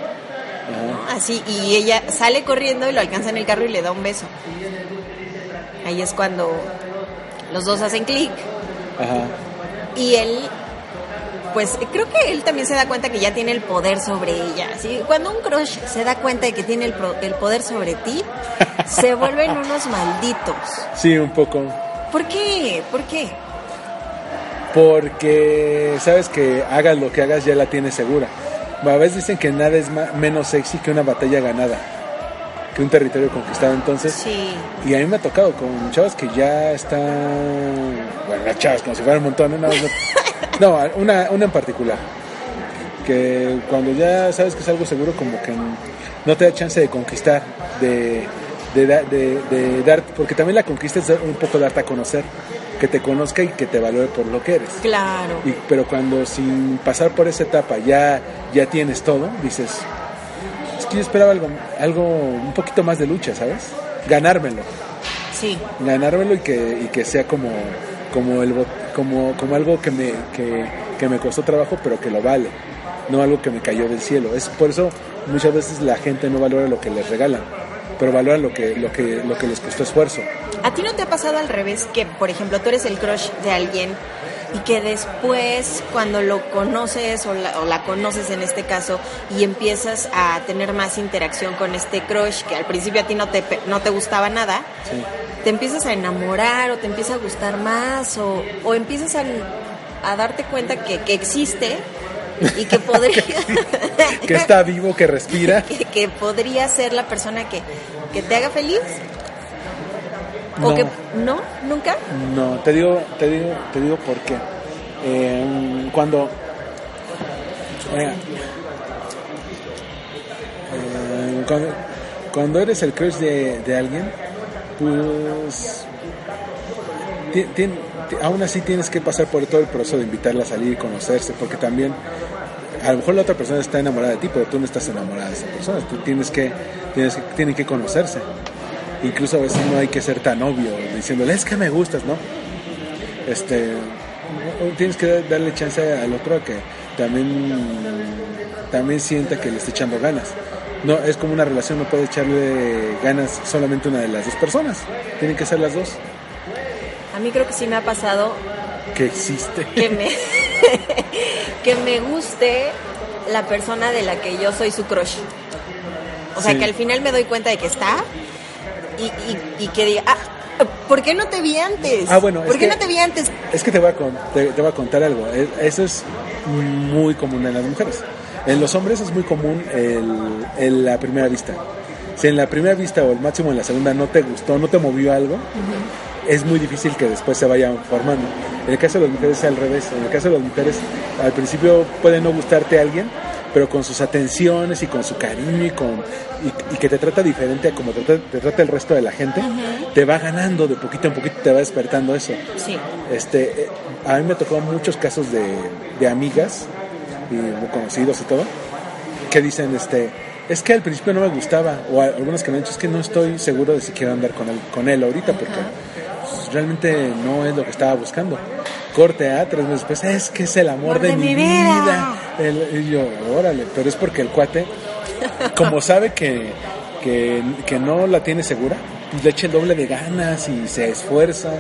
Así, y ella sale corriendo y lo alcanza en el carro y le da un beso. Ahí es cuando los dos hacen clic y él, pues creo que él también se da cuenta que ya tiene el poder sobre ella. ¿sí? Cuando un crush se da cuenta de que tiene el, pro- el poder sobre ti, se vuelven unos malditos. Sí, un poco. ¿Por qué? ¿Por qué? Porque sabes que hagas lo que hagas ya la tienes segura. A veces dicen que nada es ma- menos sexy que una batalla ganada, que un territorio conquistado. Entonces, Sí. y a mí me ha tocado con chavas que ya están, bueno, las chavas como si fuera un montón, ¿no? No, no, una, una en particular, que cuando ya sabes que es algo seguro, como que no te da chance de conquistar, de, de, de- de dar, porque también la conquista es un poco darte a conocer, que te conozca y que te valore por lo que eres. Claro. Y- pero cuando sin pasar por esa etapa ya, ya tienes todo, dices, es que yo esperaba algo, algo un poquito más de lucha, ¿sabes? Ganármelo, Sí. ganármelo y que, y que sea como, como, el, como, como algo que me, que, que me costó trabajo, pero que lo vale, no algo que me cayó del cielo. Es por eso muchas veces la gente no valora lo que les regalan, pero valora lo que, lo que, lo que les costó esfuerzo. ¿A ti no te ha pasado al revés que, por ejemplo, tú eres el crush de alguien y que después, cuando lo conoces o la, o la conoces en este caso y empiezas a tener más interacción con este crush que al principio a ti no te, no te gustaba nada, Sí. te empiezas a enamorar o te empieza a gustar más o, o empiezas a, a darte cuenta que, que existe y que podría... Que está vivo, que respira. que, que podría ser la persona que, que te haga feliz. ¿O No. que no? ¿Nunca? No, te digo, te digo, te digo por qué. Eh, cuando eh, eh, cuando cuando eres el crush de, de alguien, pues ti- aún así tienes que pasar por todo el proceso de invitarla a salir y conocerse, porque también a lo mejor la otra persona está enamorada de ti, pero tú no estás enamorada de esa persona. Tú tienes que, tienes tienen que conocerse. Incluso a veces no hay que ser tan obvio diciéndole es que me gustas, ¿no? Este, tienes que darle chance al otro a que también, también sienta que le está echando ganas. No, es como una relación, no puede echarle ganas solamente una de las dos personas. Tienen que ser las dos. A mí creo que sí me ha pasado Que existe. que me, que me guste la persona de la que yo soy su crush. O sea, Sí. que al final me doy cuenta de que está y, y, y que diga, ah, ¿por qué no te vi antes? Ah, bueno, ¿Por qué que- no te vi antes? Es que te voy a, con- te, te voy a contar algo. Es- Eso es muy común en las mujeres. En los hombres es muy común el, el- la primera vista. Si en la primera vista o el máximo en la segunda no te gustó, no te movió algo, es muy difícil que después se vaya formando. En el caso de las mujeres es al revés. En el caso de las mujeres, al principio puede no gustarte alguien, pero con sus atenciones y con su cariño y con y, y que te trata diferente a como te, trata- te trata el resto de la gente, te va ganando de poquito en poquito, te va despertando eso. Sí. Este, eh, a mí me tocó muchos casos de, de amigas y conocidos y todo que dicen, este, es que al principio no me gustaba o a- algunos que me han dicho es que no estoy seguro de si quiero andar con él, con él ahorita porque pues, realmente no es lo que estaba buscando. Corte a tres meses después, es que es el amor, de, mi vida. El- y yo, órale, pero es porque el cuate como sabe que, que, que no la tiene segura, pues le echa el doble de ganas y se esfuerza.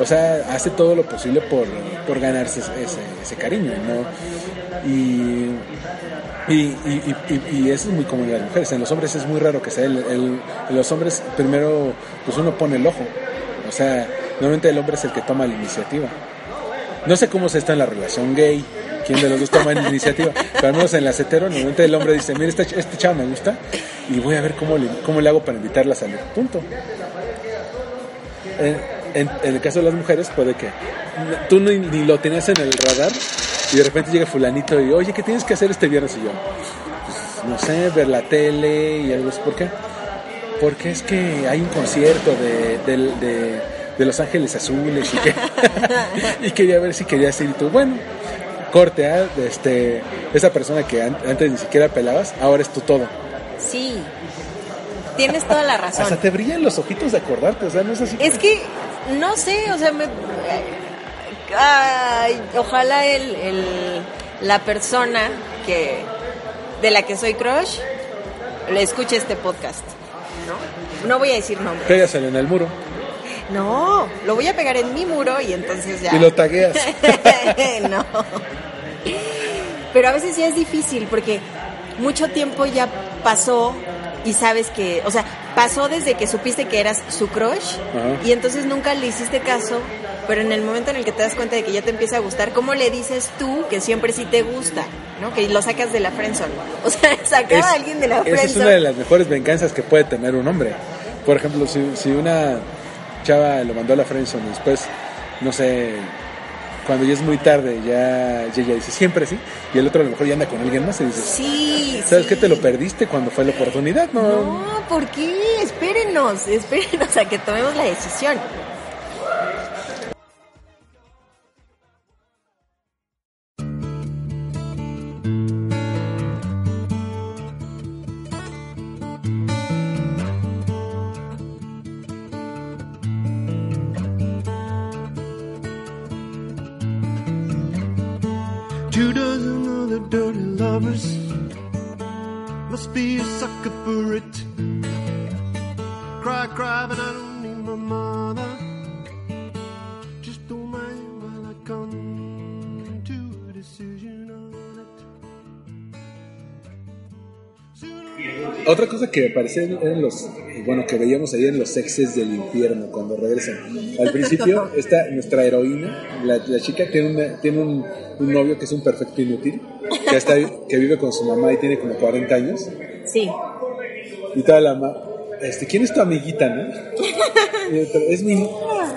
O sea, hace todo lo posible por, por ganarse ese, ese- ese cariño, ¿no? Y, y, y, y- y eso es muy común en las mujeres. En los hombres es muy raro que sea. El, el- en los hombres, primero, pues uno pone el ojo. O sea, normalmente el hombre es el que toma la iniciativa. No sé cómo se está en la relación gay, quién de los dos toma la iniciativa, pero al menos en las hetero, normalmente el hombre dice, mira, este, este chavo me gusta y voy a ver cómo le, cómo le hago para invitarla a salir. Punto. En, el caso de las mujeres puede que tú ni, lo tenías en el radar y de repente llega fulanito y, oye, ¿qué tienes que hacer este viernes? Y yo, pues, no sé, ver la tele y algo así. ¿Por qué? Porque es que hay un concierto de, de- de Los Ángeles Azules y, que, y quería ver si querías ir tú. Bueno, corte, ¿ah? este, esa persona que an- antes ni siquiera pelabas, ahora es tu todo. Sí, tienes toda la razón. Hasta te brillan los ojitos de acordarte, o sea, no es así. Es que, no sé, o sea, me... Ay, ojalá el, el- la persona que de la que soy crush le escuche este podcast, ¿no? No voy a decir nombre. Pégaselo en el muro No, lo voy a pegar en mi muro y entonces ya... y lo tagueas. no. Pero a veces sí es difícil porque mucho tiempo ya pasó y sabes que, o sea, pasó desde que supiste que eras su crush Ajá. y entonces nunca le hiciste caso, pero en el momento en el que te das cuenta de que ya te empieza a gustar, ¿cómo le dices tú que siempre sí te gusta? ¿No? Que lo sacas de la friendzone. O sea, sacar a alguien de la esa es una de friendzone. las mejores venganzas que puede tener un hombre. Por ejemplo, si, si una chava lo mandó a la friendzone y después, no sé, cuando ya es muy tarde, ya, ella dice siempre sí, y el otro a lo mejor ya anda con alguien más y dices, Sí. ¿sabes sí. qué? Te lo perdiste cuando fue la oportunidad, ¿no? No, ¿por qué? Espérenos, espérenos a que tomemos la decisión. Cosa que me parecía eran los, bueno, que veíamos ahí en los sexes del infierno cuando regresan. Al principio, esta, nuestra heroína, la, la chica, tiene, una- tiene un, un novio que es un perfecto inútil, que, está, que vive con su mamá y tiene como 40 años. Sí. Y toda la ma- este, ¿quién es tu amiguita, no? Es mi,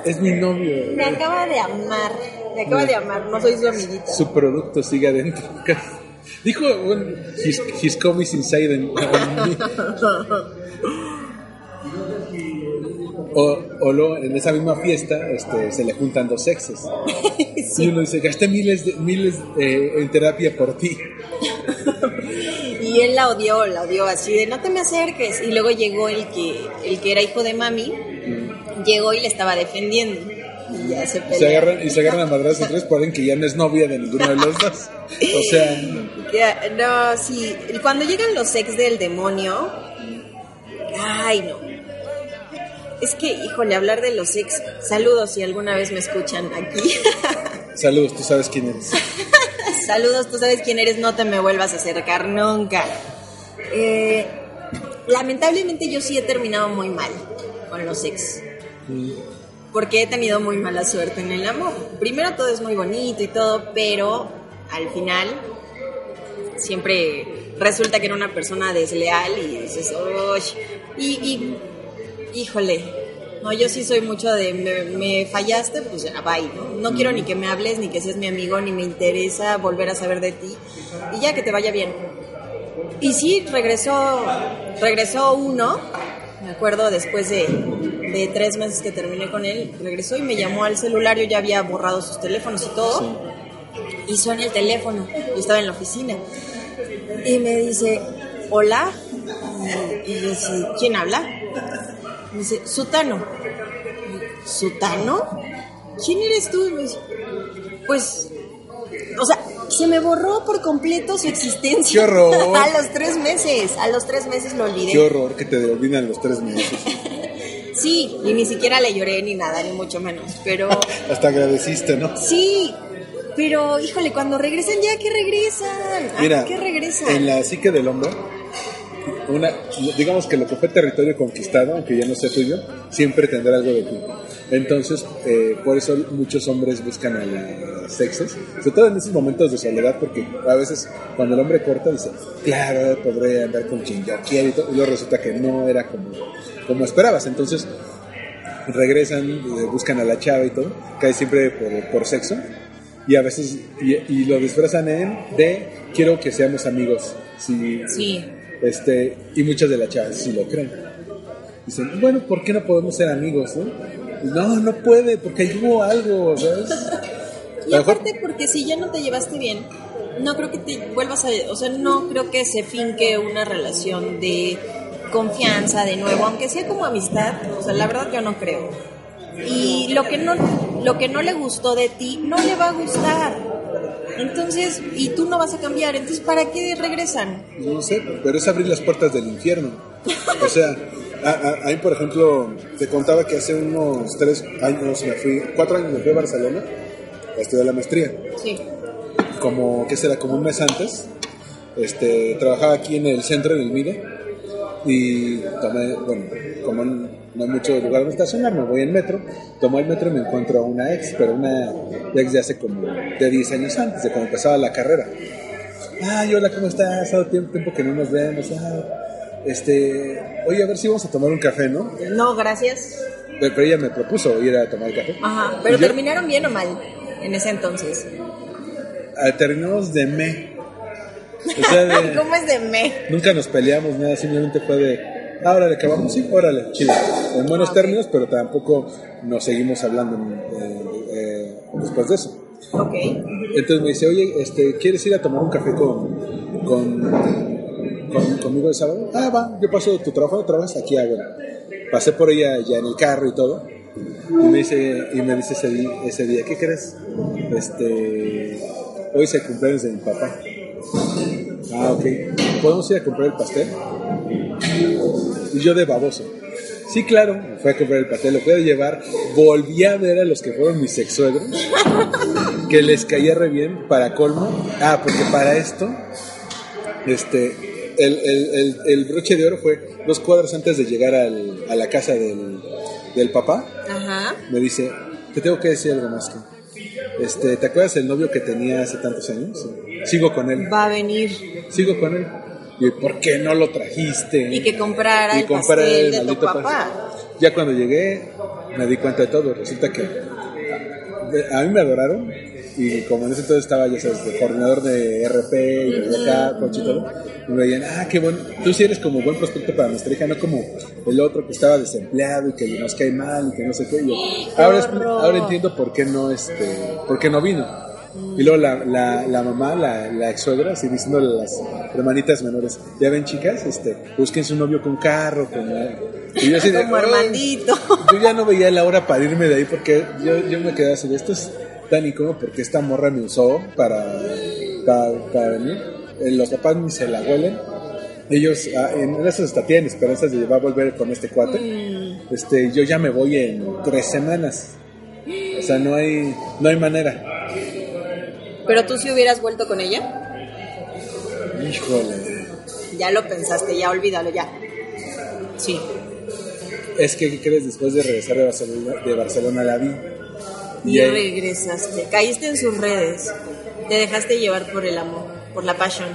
es mi novio. Me acaba de amar. Me acaba de amar. No soy su amiguita. Su producto sigue adentro. Dijo, bueno, his, his cum is inside. O, o luego, en esa misma fiesta este, se le juntan dos sexes. Y uno dice, gasté miles, de, miles eh, en terapia por ti. Y él la odió, la odió así de no te me acerques. Y luego llegó el que, el que era hijo de mami, llegó y le estaba defendiendo. Y ya se agarran, y se agarran a madrazos tres, pueden que ya no es novia de ninguno de los dos. O sea, no, sí. Cuando llegan los ex del demonio, ay, no. Es que, híjole, hablar de los ex. Saludos si alguna vez me escuchan aquí. saludos, tú sabes quién eres. Saludos, tú sabes quién eres, no te me vuelvas a acercar nunca. Eh, lamentablemente yo sí he terminado muy mal con los ex. Porque he tenido muy mala suerte en el amor. Primero todo es muy bonito y todo, pero al final siempre resulta que era una persona desleal y dices, y, y híjole, no, yo sí soy mucho de, me, me fallaste, pues ya, bye, ¿no? No quiero ni que me hables, ni que seas mi amigo, ni me interesa volver a saber de ti, y ya que te vaya bien. Y sí, regresó, regresó uno, me acuerdo después de, de tres meses que terminé con él, regresó y me llamó al celular, yo ya había borrado sus teléfonos y todo, y suena el teléfono, yo estaba en la oficina, y me dice, hola, y, dice, ¿quién habla? Me dice, Sutano. ¿Sutano? ¿Quién eres tú? Y me dice, pues, o sea, Se me borró por completo su existencia. ¡Qué horror! a los tres meses, a los tres meses lo olvidé. Qué horror que te olvidan los tres meses. Sí, y ni siquiera le lloré ni nada, ni mucho menos. Pero Hasta agradeciste, ¿no? sí, pero híjole, cuando regresan ya que regresan. ¿A Mira, qué regresan? en la psique del hombre, una, digamos que lo que fue territorio conquistado, aunque ya no sea tuyo, siempre tendrá algo de ti. Entonces, eh, por eso muchos hombres buscan a las sexes, sobre todo en esos momentos de soledad, porque a veces cuando el hombre corta dice, claro, podré andar con quien yo quiera y todo, y luego resulta que no era como, como esperabas. Entonces, regresan, eh, buscan a la chava y todo, cae siempre por, por sexo, y a veces, y, y lo disfrazan en de quiero que seamos amigos. Si, Sí. este, y muchas de las chavas sí lo creen. Dicen, bueno, ¿por qué no podemos ser amigos? No, no puede, porque ahí hubo algo, ¿sabes? Y aparte, porque si ya no te llevaste bien, no creo que te vuelvas a. O sea, no creo que se finque una relación de confianza de nuevo, aunque sea como amistad. O sea, la verdad yo no creo. Y lo que no, lo que no le gustó de ti, no le va a gustar. Entonces, y tú no vas a cambiar. Entonces, ¿para qué regresan? No sé, pero es abrir las puertas del infierno. O sea, a, a- a mí, por ejemplo, te contaba que hace unos tres años me fui, cuatro años me fui a Barcelona a estudiar la maestría. Sí. como, ¿qué será? Como un mes antes, este, trabajaba aquí en el centro, en el MIDE, y tomé, bueno, como no hay mucho lugar donde estacionar, me voy en metro, tomo el metro y me encuentro a una ex, pero una ex de hace como de 10 años antes, de cuando empezaba la carrera. Ay, hola, ¿cómo estás? Hace tiempo, tiempo que no nos vemos. ah, este, oye, a ver si vamos a tomar un café, ¿no? No, gracias. Pero pero ella me propuso ir a tomar café. Ajá. Pero yo- terminaron bien o mal en ese entonces. ah, terminamos de me. O sea, de- ¿Cómo es de me? Nunca nos peleamos, nada, simplemente fue de, ah, órale, que vamos, sí, órale, chido. En buenos términos, pero tampoco nos seguimos hablando eh, eh, después de eso. Ok. Entonces me dice, oye, este, ¿quieres ir a tomar un café con, con, con- conmigo el sábado? Ah, va, yo paso tu trabajo, trabajas aquí, ah. Pasé por ella ya en el carro y todo. Y me dice, y me dice ese día, ¿qué crees? Este, hoy es el cumpleaños de mi papá. Ah, ok. ¿Podemos ir a comprar el pastel? Y yo de baboso. Sí, claro, me fui a comprar el pastel, lo fui a llevar. Volví a ver a los que fueron mis sexuegros, que les caía re bien, para colmo. Ah, porque para esto, este, el, el- el- broche de oro fue dos cuadros antes de llegar al- a la casa del, del papá. Ajá. Me dice, te tengo que decir algo más que. Este, ¿Te acuerdas el novio que tenía hace tantos años? Sigo con él. Va a venir. Sigo con él. Y ¿por qué no lo trajiste? Y que comprara Y el comprar pastel el de tu papá. pastel. Ya cuando llegué, me di cuenta de todo. Resulta que a mí me adoraron. Y como en ese entonces estaba, ya sabes, de coordinador de RP y de acá, coach y todo, y me veían, ah, qué bueno, tú sí eres como buen prospecto para nuestra hija, no como el otro que estaba desempleado y que nos cae mal y que no sé qué. Y yo, ahora, es- ahora entiendo por qué no, este, por qué no vino. Y luego la, la, la mamá, la, la ex suegra, así diciéndole a las hermanitas menores, ya ven chicas, este, busquen su novio con carro, con... Y yo así de, Como. Armandito. Yo ya no veía la hora para irme de ahí porque yo, yo me quedé así, de, esto es incómodo porque esta morra me usó para, para, para venir. Eh, Los papás ni se la huelen. Ellos ah, en esas hasta tienen esperanzas de va a volver con este cuate. Este, yo ya me voy en tres semanas. O sea, no hay, no hay manera. Pero tú si hubieras vuelto con ella, Híjole. ya lo pensaste, ya olvídalo, ya. Sí. Es que, ¿qué crees? Después de regresar de Barcelona, de Barcelona la vi. Y ahí- regresaste, caíste en sus redes, te dejaste llevar por el amor, por la pasión.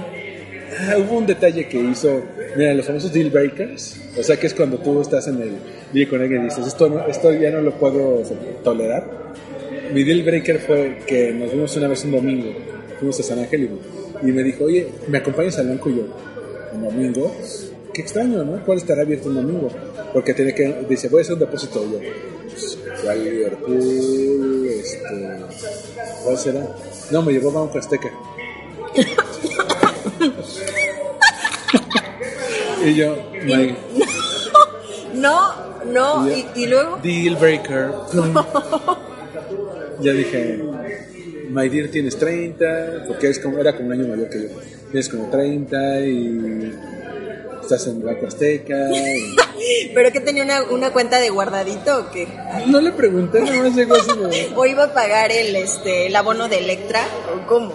Ah, hubo un detalle que hizo, mira, los famosos deal breakers, o sea que es cuando tú estás en el día con alguien y dices, esto, no, esto ya no lo puedo tolerar. Mi deal breaker fue que nos vimos una vez un domingo, fuimos a San Ángel y, y me dijo, oye, ¿me acompañas al banco? Y yo, ¿un domingo? Qué extraño, ¿no? ¿Cuál estará abierto un domingo? Porque tiene que, dice, voy a hacer un depósito. Yo, pues, ¿cuál Liverpool? Este, ¿Cuál será? No, me llevó a Banco Azteca. y yo, my No, no, y, y luego, deal breaker. ya dije, My dear, tienes 30, porque es como, era como un año mayor que yo. Tienes como 30 y estás en Banco Azteca. y- ¿Pero que tenía una, una cuenta de guardadito o qué? No le pregunté, nada más llegó así ¿O iba a pagar el, este, el abono de Electra? ¿O cómo?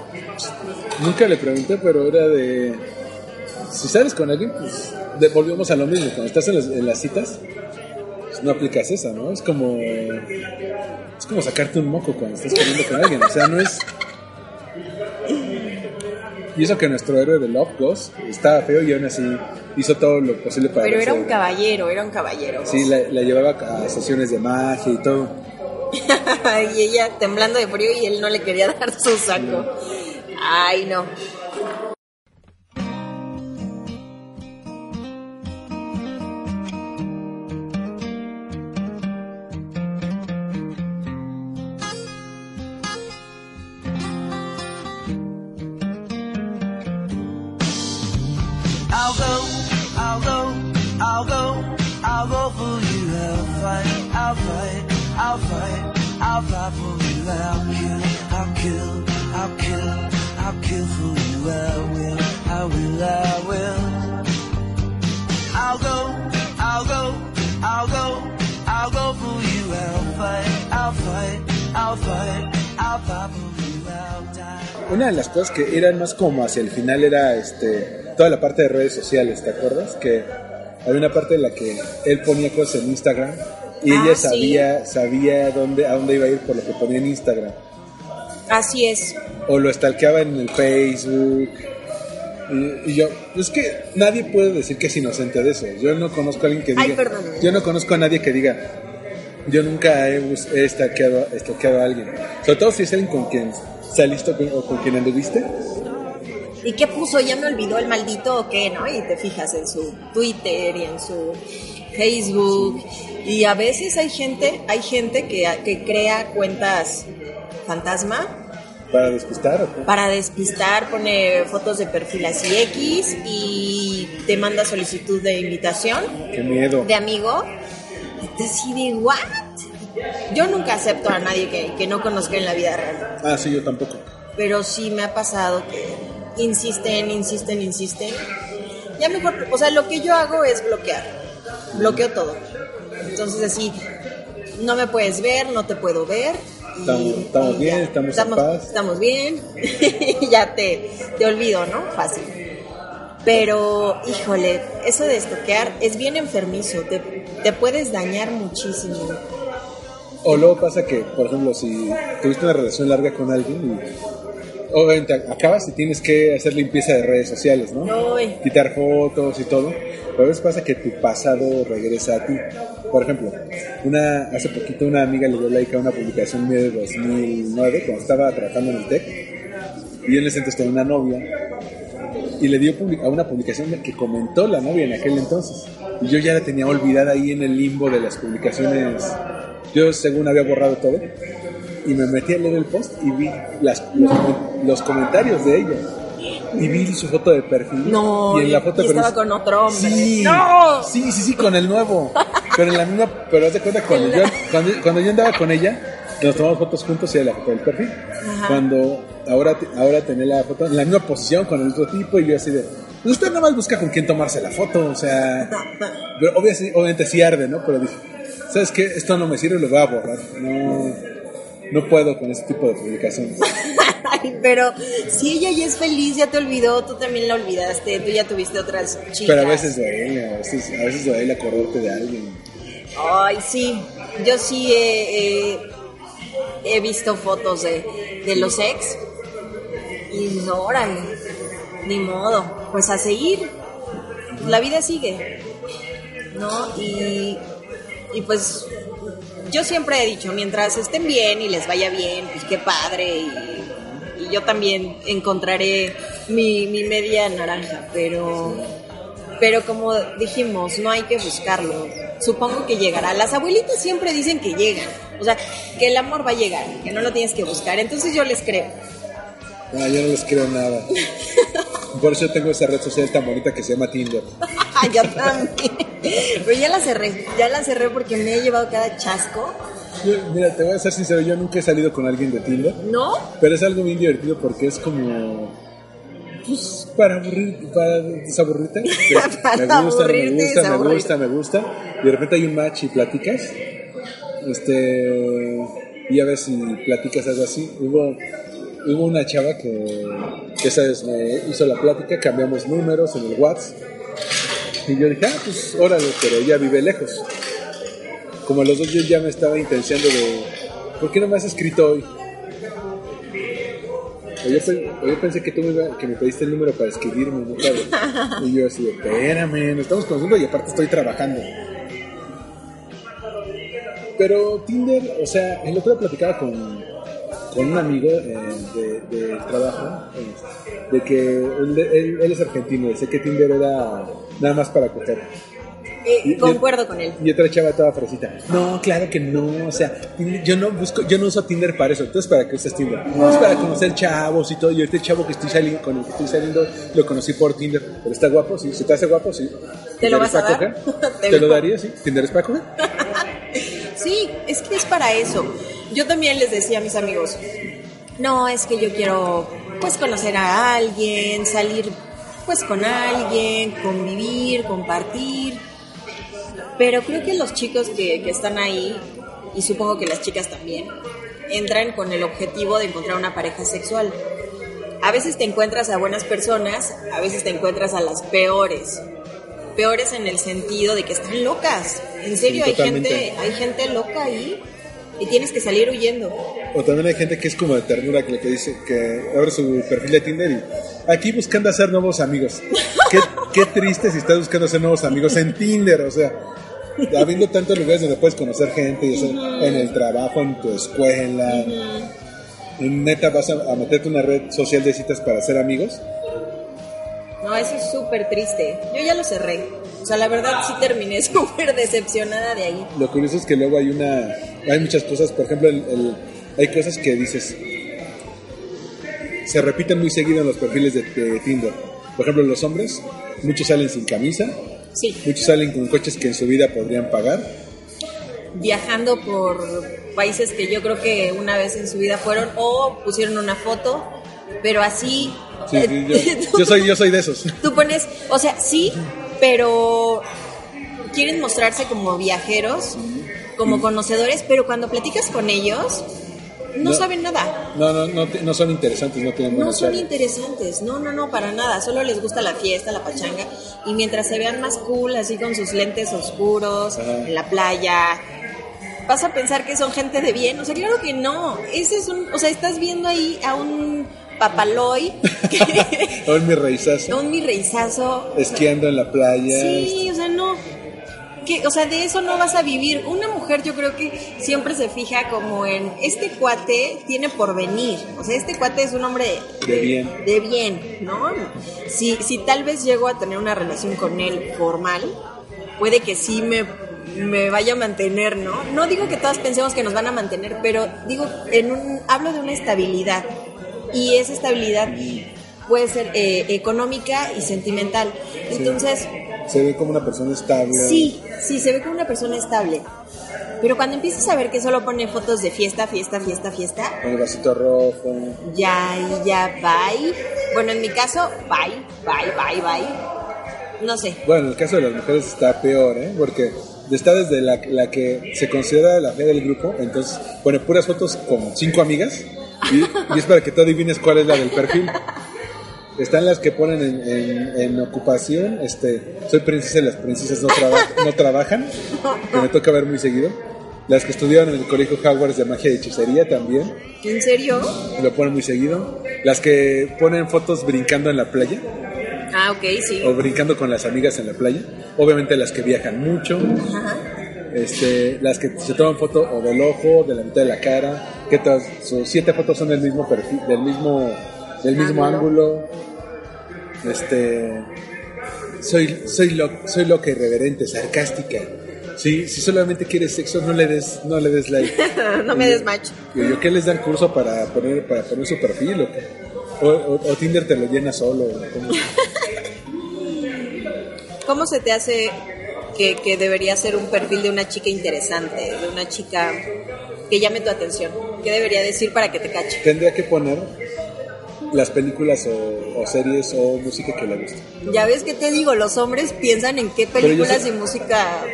Nunca le pregunté, pero era de... Si sales con alguien, pues volvemos a lo mismo. Cuando estás en las, en las citas, pues, no aplicas esa, ¿no? Es como... Es como sacarte un moco cuando estás saliendo con alguien. O sea, no es... Y eso que nuestro héroe de Love Ghost estaba feo y aún así hizo todo lo posible para... Pero era un caballero, era un caballero. Sí, la, la llevaba a sesiones de magia y todo. y ella temblando de frío y él no le quería dar su saco. Ay, no. Una de las cosas que eran más como hacia el final era este toda la parte de redes sociales, ¿te acuerdas? Que había una parte en la que él ponía cosas en Instagram y Ah, ella sí. sabía sabía dónde a dónde iba a ir por lo que ponía en Instagram Así es. o lo stalkeaba en el Facebook. Y, y yo, es que nadie puede decir que es inocente de eso. Yo no conozco a alguien que diga. Ay, perdón. Yo no conozco a nadie que diga. Yo nunca he, he stalkeado a alguien. Sobre todo si es alguien con quien saliste o con- o con quien anduviste. ¿Y qué puso? Ya me olvidó el maldito o qué, ¿no? Y te fijas en su Twitter y en su Facebook. Y a veces hay gente, hay gente que, que crea cuentas fantasma Para despistar. ¿o qué? para despistar, pone fotos de perfil así X y te manda solicitud de invitación Qué miedo. de amigo. Y te así de, ¿what? Yo nunca acepto a nadie que, que no conozca en la vida real. Ah, sí, yo tampoco. pero sí me ha pasado que insisten, insisten, insisten. Ya mejor, o sea, lo que yo hago es bloquear. Bloqueo todo. Entonces así, no me puedes ver, no te puedo ver. Estamos- estamos bien, ya. estamos en paz. Estamos bien. ya te, te olvido, ¿no? Fácil. Pero, híjole, eso de estoquear es bien enfermizo. Te, te puedes dañar muchísimo. O luego pasa que, por ejemplo, si tuviste una relación larga con alguien y obviamente acabas y tienes que hacer limpieza de redes sociales, ¿no? Quitar fotos y todo. Pero a veces pasa que tu pasado regresa a ti. Por ejemplo, una, hace poquito una amiga le dio like a una publicación mía de 2009 cuando estaba trabajando en el TEC y en ese entonces tenía una novia y le dio a una publicación que comentó la novia en aquel entonces. Y yo ya la tenía olvidada ahí en el limbo de las publicaciones. Yo, según había borrado todo, y me metí a leer el post y vi las, los, los comentarios de ella. Y vi su foto de perfil. No, y en la foto y de perfil- estaba con otro hombre. Sí, ¡No! sí, sí, sí, con el nuevo. Pero en la misma, pero haz de cuenta cuando yo, cuando, cuando yo andaba con ella, nos tomamos fotos juntos y era la foto del perfil. Ajá. Cuando ahora, ahora tenía la foto en la misma posición con el otro tipo y yo así de, pues usted nada más busca con quién tomarse la foto, o sea, pero obviamente, obviamente sí arde, ¿no? Pero dije, ¿sabes qué? Esto no me sirve, lo voy a borrar. No, no puedo con ese tipo de publicaciones. Ay, pero si ella ya es feliz, ya te olvidó, tú también la olvidaste, tú ya tuviste otras chicas. Pero a veces duele, a veces, a veces duele acordarte de alguien. Ay, sí, yo sí he, he- he visto fotos de, de los ex y órale, ni modo, pues a seguir, la vida sigue, ¿no? Y, y pues yo siempre he dicho, mientras estén bien y les vaya bien, pues qué padre y, y yo también encontraré mi, mi media naranja, pero pero como dijimos, no hay que buscarlo. Supongo que llegará. Las abuelitas siempre dicen que llegan. O sea, que el amor va a llegar, que no lo tienes que buscar. Entonces yo les creo. No, yo no les creo nada. Por eso tengo esa red social tan bonita que se llama Tinder. yo también. Pero ya la cerré. Ya la cerré porque me he llevado cada chasco. Yo- mira, te voy a ser sincero, yo nunca he salido con alguien de Tinder, ¿No? pero es algo bien divertido porque es como... Pues para aburrir, para desaburrirte. Para me gusta, me gusta, me gusta, me gusta. Y de repente hay un match y platicas. Este. Y a ver si platicas algo así. Hubo, hubo una chava que, que esa vez me hizo la plática, cambiamos números en el WhatsApp. Y yo dije, ah, pues órale, pero ella vive lejos. Como a los dos días ya me estaba intenciando de, ¿por qué no me has escrito hoy? O yo, o yo pensé que tú me, iba- que me pediste el número para escribirme, ¿no? Claro. Y yo así, espérame, nos estamos conociendo y aparte estoy trabajando. Pero Tinder, o sea, el otro día platicaba con, con un amigo eh, de, trabajo, eh, de que él, él- él es argentino y sé que Tinder era nada más para coger. Eh, Y- y- concuerdo con él. Y otra chava toda fresita. No, claro que no. O sea, yo no busco, yo no uso Tinder para eso. Entonces, ¿para qué usas Tinder? Es para conocer chavos y todo. Y este chavo que estoy saliendo, con el que estoy saliendo, lo conocí por Tinder. Pero está guapo, sí. ¿Se te hace guapo? Sí. ¿Te lo ¿Tinder es vas a dar? coger? Te ¿Te lo lo- daría? Sí. ¿Tinder es para coger? Sí, es que es para eso. Yo también les decía a mis amigos, no, es que yo quiero pues conocer a alguien, salir pues con alguien, convivir, compartir. Pero creo que los chicos que, que están ahí, y supongo que las chicas también, entran con el objetivo de encontrar una pareja sexual. A veces te encuentras a buenas personas, a veces te encuentras a las peores. Peores en el sentido de que están locas. En serio, hay gente, hay gente loca ahí y tienes que salir huyendo. O también hay gente que es como de ternura que le que dice que abre su perfil de Tinder y aquí buscando hacer nuevos amigos. Qué, qué triste si estás buscando hacer nuevos amigos en Tinder, o sea, habiendo tantos lugares donde puedes conocer gente, y eso, en el trabajo, en tu escuela. En neta vas a, a meterte una red social de citas para hacer amigos. No, eso es súper triste. Yo ya lo cerré. O sea, la verdad sí terminé súper decepcionada de ahí. Lo curioso es que luego hay una, hay muchas cosas, por ejemplo, el- el- hay cosas que dices, se repiten muy seguido en los perfiles de, de Tinder. Por ejemplo, los hombres, muchos salen sin camisa, Sí, muchos salen con coches que en su vida podrían pagar. viajando por países que yo creo que una vez en su vida fueron o pusieron una foto, pero así... Sí, sí, yo, yo soy, yo soy de esos. Tú pones, o sea, sí, pero quieren mostrarse como viajeros, como conocedores, pero cuando platicas con ellos, no, No. saben nada. No, no, no, no son interesantes, no tienen No son interesantes, no, no, no, para nada. Solo les gusta la fiesta, la pachanga. Y mientras se vean más cool, así con sus lentes oscuros, Ajá. en la playa, vas a pensar que son gente de bien. O sea, claro que no. Ese es un, o sea, estás viendo ahí a un papaloy, que- mi reizazo, a un mi reizazo. esquiando en la playa. Sí, o sea, no. Que, o sea, de eso no vas a vivir. Una mujer yo creo que siempre se fija como en, este cuate tiene por venir. O sea, este cuate es un hombre De bien. De bien, ¿no? Si, si tal vez llego a tener una relación con él formal, puede que sí me, me vaya a mantener, ¿no? No digo que todas pensemos que nos van a mantener, pero digo, en un, hablo de una estabilidad. Y esa estabilidad puede ser eh, económica y sentimental. Entonces, Se ve como una persona estable. Sí, sí, se ve como una persona estable. Pero cuando empiezas a ver que solo pone fotos de fiesta, fiesta, fiesta, fiesta, Con el vasito rojo. ya, ya, bye. Bueno, en mi caso, bye, bye, bye, bye. No sé. Bueno, en el caso de las mujeres está peor, ¿eh? Porque está desde la, la que se considera la fe del grupo, entonces pone puras fotos con cinco amigas y, y es para que tú adivines cuál es la del perfil. Están las que ponen en, en- en ocupación, este, soy princesa y las princesas no, traba- no trabajan, que me toca ver muy seguido. Las que estudiaron en el colegio Hogwarts de magia y hechicería también, ¿En serio? lo ponen muy seguido. Las que ponen fotos brincando en la playa Ah, ok, sí. o brincando con las amigas en la playa. Obviamente las que viajan mucho, Ajá. este, las que se toman foto o del ojo, de la mitad de la cara, que todas sus siete fotos son del mismo perfil, del mismo, del mismo ángulo. Este, soy, soy, lo- soy loca, irreverente, sarcástica. Sí, si solamente quieres sexo, no le des, no le des like. no me des match. Yo, yo, ¿qué les dan curso para poner, para poner su perfil o Tinder te lo llena solo. ¿Cómo se te hace que, que debería ser un perfil de una chica interesante, de una chica que llame tu atención. ¿Qué debería decir para que te cache? Tendría que poner las películas o, o series o música que le guste. Ya ves que te digo, los hombres piensan en qué películas sé- y música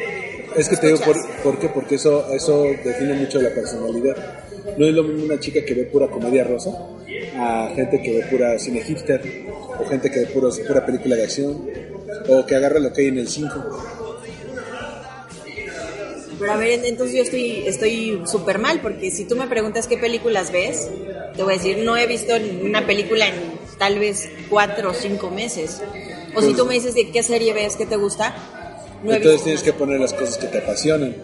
Es que te digo, por, escuchas. ¿por qué? Porque eso, eso define mucho la personalidad. No es lo mismo una chica que ve pura comedia rosa a gente que ve pura cine hipster o gente que ve puro- pura película de acción o que agarra lo que hay en el 5. Pero a ver, entonces yo estoy estoy súper mal, porque si tú me preguntas qué películas ves, te voy a decir, no he visto una película en tal vez cuatro o cinco meses. O si tú me dices de qué serie ves, qué te gusta, no Entonces tienes que poner las cosas que te apasionan.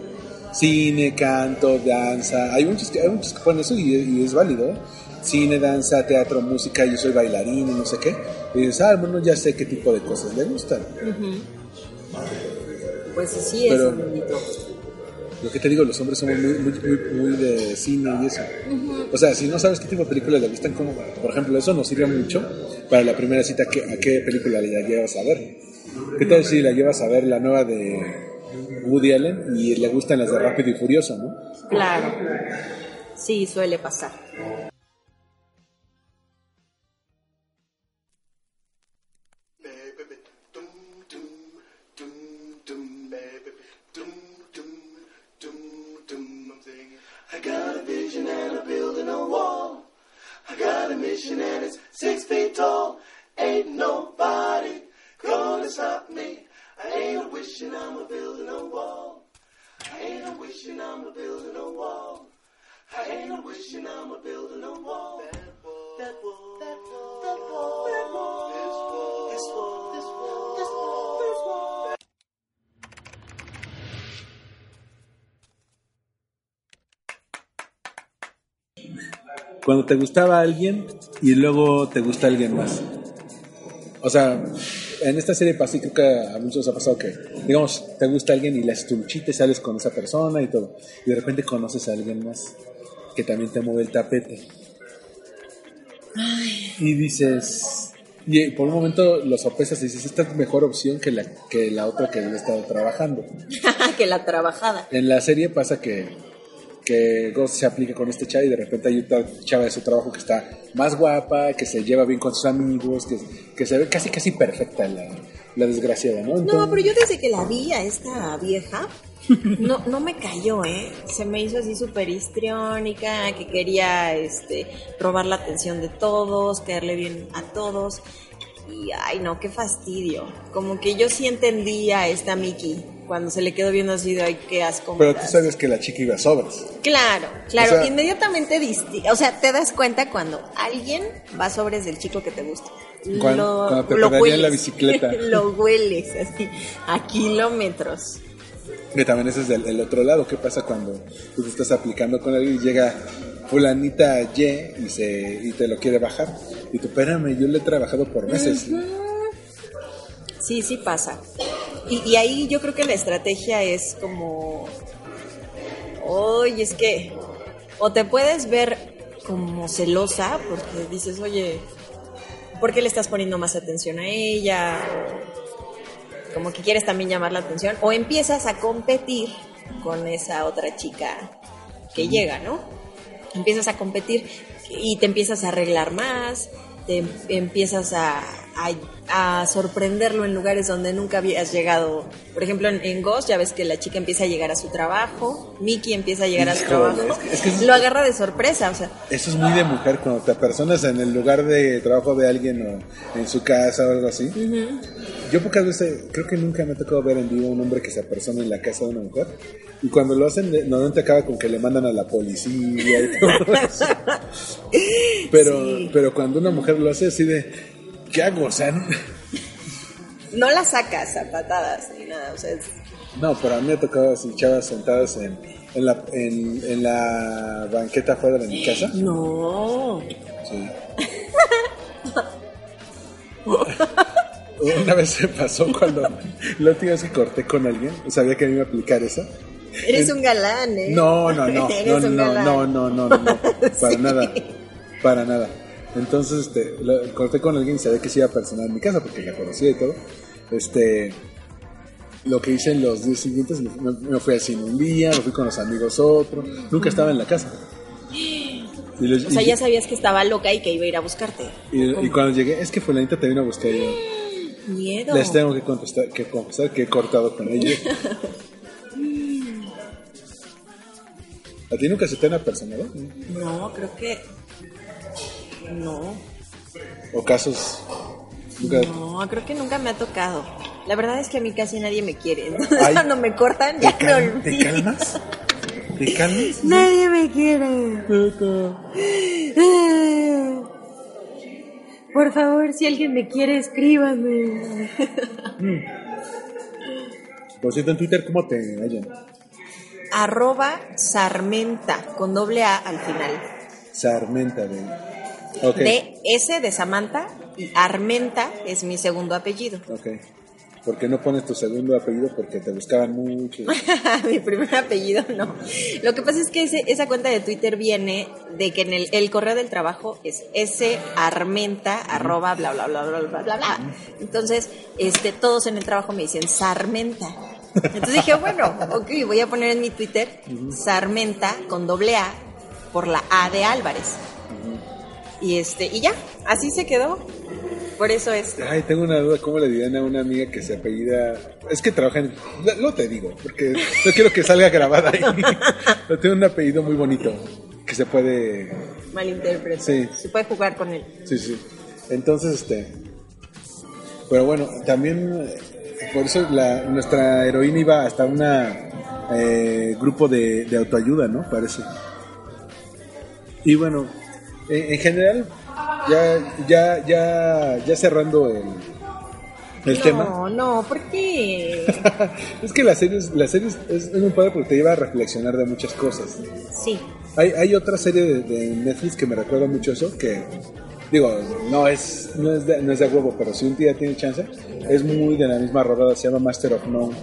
Cine, canto, danza. Hay muchos que, hay muchos que ponen eso y, y es válido. ¿eh? Cine, danza, teatro, música, yo soy bailarín y no sé qué. Y dices, ah, bueno, ya sé qué tipo de cosas le gustan. Pues sí, es Pero-. Lo que te digo, los hombres somos muy, muy, muy, muy de cine y eso. O sea, si no sabes qué tipo de películas le gustan, como, por ejemplo, eso nos sirve mucho para la primera cita, ¿qué- ¿a qué película la llevas a ver? ¿Qué tal si la llevas a ver la nueva de Woody Allen y le gustan las de Rápido y Furioso, no? Claro. Sí, suele pasar. Te gustaba alguien y luego te gusta alguien más. O sea, en esta serie pasa y creo que a muchos ha pasado que, digamos, te gusta alguien y le haces luchita y sales con esa persona y todo. Y de repente conoces a alguien más que también te mueve el tapete. Y dices, y por un momento lo sopesas y dices, esta es mejor opción que la, que la otra que yo he estado trabajando. que la trabajada. En la serie pasa que, que Ghost se aplica con este chava y de repente hay otra chava de su trabajo que está más guapa, que se lleva bien con sus amigos, que, que se ve casi casi perfecta la, la desgraciada, ¿no? No, pero yo desde que la vi a esta vieja, no, no me cayó, ¿eh? Se me hizo así súper histriónica, que quería este, robar la atención de todos, caerle bien a todos. Y ay, no, qué fastidio. Como que yo sí entendí a esta Mickey cuando se le quedó viendo así de ay, qué asco. Pero tú das". sabes que la chica iba a sobras. Claro, claro, O sea- inmediatamente disti o sea, te das cuenta cuando alguien va sobres del chico que te gusta. Cuando- cuando te pedalean la bicicleta. lo hueles así a kilómetros. Que también ese es del el otro lado. ¿Qué pasa cuando tú te estás aplicando con alguien y llega fulanita Y y, se, y te lo quiere bajar? Y tú, espérame, yo le he trabajado por meses. Sí, sí pasa. Y, y ahí yo creo que la estrategia es como, oye, es que o te puedes ver como celosa porque dices, oye, ¿por qué le estás poniendo más atención a ella? O como que quieres también llamar la atención. O empiezas a competir con esa otra chica que llega, ¿no? Empiezas a competir y te empiezas a arreglar más, te em- empiezas a, a- a sorprenderlo en lugares donde nunca habías llegado. Por ejemplo, en, en Ghost ya ves que la chica empieza a llegar a su trabajo, Mickey empieza a llegar a su trabajo, es que- es que- lo agarra de sorpresa, o sea, Eso es muy de mujer cuando te apersonas en el lugar de trabajo de alguien o en su casa o algo así. Yo pocas veces, creo que nunca me ha tocado ver en vivo un hombre que se apersona en la casa de una mujer. Y cuando lo hacen, normalmente acaba con que le mandan a la policía y todo eso. Pero, Sí. pero cuando una mujer lo hace así de, ¿qué hago? O sea, no la sacas a patadas ni nada, o sea, es- no, pero a mí me ha tocado así chavas sentadas en, en, la, en, en la banqueta afuera de mi casa. no. Sí. Una vez se pasó cuando la última vez que corté con alguien, sabía que me iba a aplicar esa. Eres un galán, ¿eh? No, no, no, Eres no, un no, galán. no, no, no, no, no, para Sí. nada, para nada. Entonces, este, la- corté con alguien y sabía que se iba a personar en mi casa porque la conocía y todo. Este, lo que hice en los días siguientes, me, me fui al cine un día, me fui con los amigos otro, nunca estaba en la casa. Los- O sea, y- ya sabías que estaba loca y que iba a ir a buscarte. y- y cuando llegué, es que fulanita te vino a buscar y yo, Miedo. les tengo que contestar, que confesar que he cortado con ella. ¿A ti nunca se te han apersonado? No, creo que. No. ¿O casos? Nunca... No, creo que nunca me ha tocado. La verdad es que a mí casi nadie me quiere. Entonces, Ay. cuando me cortan, ¿Te, ya me cal- ¿Te olvido. calmas? ¿Te calmas? Nadie me quiere. Por favor, si alguien me quiere, escríbame. Por cierto, en Twitter, ¿cómo te hallan? Arroba Sarmenta, con doble A al final. Sarmenta de... Ok, De S de Samantha y Armenta es mi segundo apellido. ok. ¿Por qué no pones tu segundo apellido? Porque te buscaban mucho. Mi primer apellido no. Lo que pasa es que ese- esa cuenta de Twitter viene de que en el, el correo del trabajo es sarmenta arroba bla bla bla bla bla bla bla. Entonces, este, todos en el trabajo me dicen Sarmenta. Entonces dije, bueno, ok, voy a poner en mi Twitter Sarmenta con doble A por la A de Álvarez. Y este, y ya, así se quedó. Por eso es. Ay, tengo una duda. ¿Cómo le dirían a una amiga que se apellida... Es que trabaja en... No te digo, porque no quiero que salga grabada ahí. Pero tiene un apellido muy bonito que se puede... Malinterpreto. Sí. Se puede jugar con él. Sí, sí. Entonces, este... Pero bueno, también... eh, Por eso la, nuestra heroína iba hasta un grupo de, de autoayuda, ¿no? Parece. Y bueno, en, en general, ya, ya, ya, ya cerrando el, el no, tema. no, ¿por qué? es que las series, las series es, es muy padre porque te lleva a reflexionar de muchas cosas. Sí. Hay, hay otra serie de, de Netflix que me recuerda mucho eso, que digo, no es, no es, de, no es de huevo, pero si un día tiene chance, es muy de la misma rodada, se llama Master of None,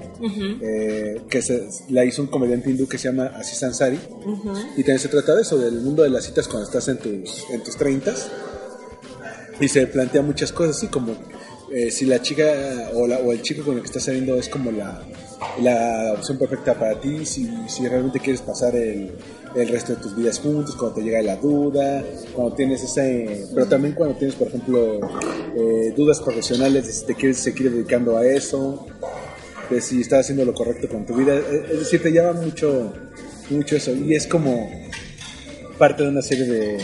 eh, que se, la hizo un comediante hindú que se llama Aziz Ansari, y también se trata de eso, del mundo de las citas cuando estás en tus, en tus 30 y se plantea muchas cosas, así como eh, si la chica o, la- o el chico con el que estás saliendo es como la, la opción perfecta para ti, si, si realmente quieres pasar el, el resto de tus vidas juntos, cuando te llega la duda, cuando tienes ese, pero también cuando tienes, por ejemplo, eh, dudas profesionales de si te quieres seguir dedicando a eso, de si estás haciendo lo correcto con tu vida, eh, es decir, te llama mucho, mucho eso, y es como parte de una serie de,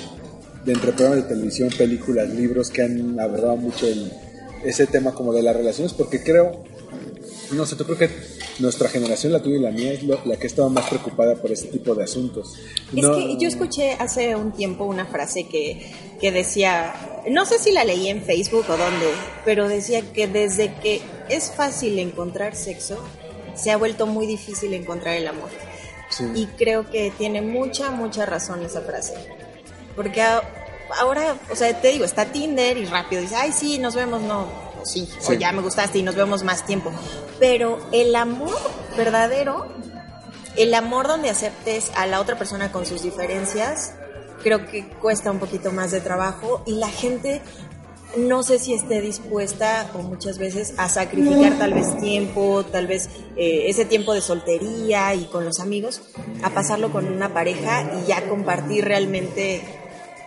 de entre programas de televisión, películas, libros que han abordado mucho el- ese tema como de las relaciones, porque creo, no sé, yo creo que nuestra generación, la tuya y la mía, es lo- la que estaba más preocupada por ese tipo de asuntos. Es No- que yo escuché hace un tiempo una frase que, que decía, no sé si la leí en Facebook o dónde, pero decía que desde que es fácil encontrar sexo, se ha vuelto muy difícil encontrar el amor. Sí. Y creo que tiene mucha, mucha razón esa frase. Porque a- ahora, o sea, te digo, está Tinder y rápido dice, ay, sí, nos vemos, no, sí, o ya me gustaste y nos vemos más tiempo. Pero el amor verdadero, el amor donde aceptes a la otra persona con sus diferencias, creo que cuesta un poquito más de trabajo y la gente no sé si esté dispuesta o muchas veces a sacrificar tal vez tiempo, tal vez eh, ese tiempo de soltería y con los amigos, a pasarlo con una pareja y ya compartir realmente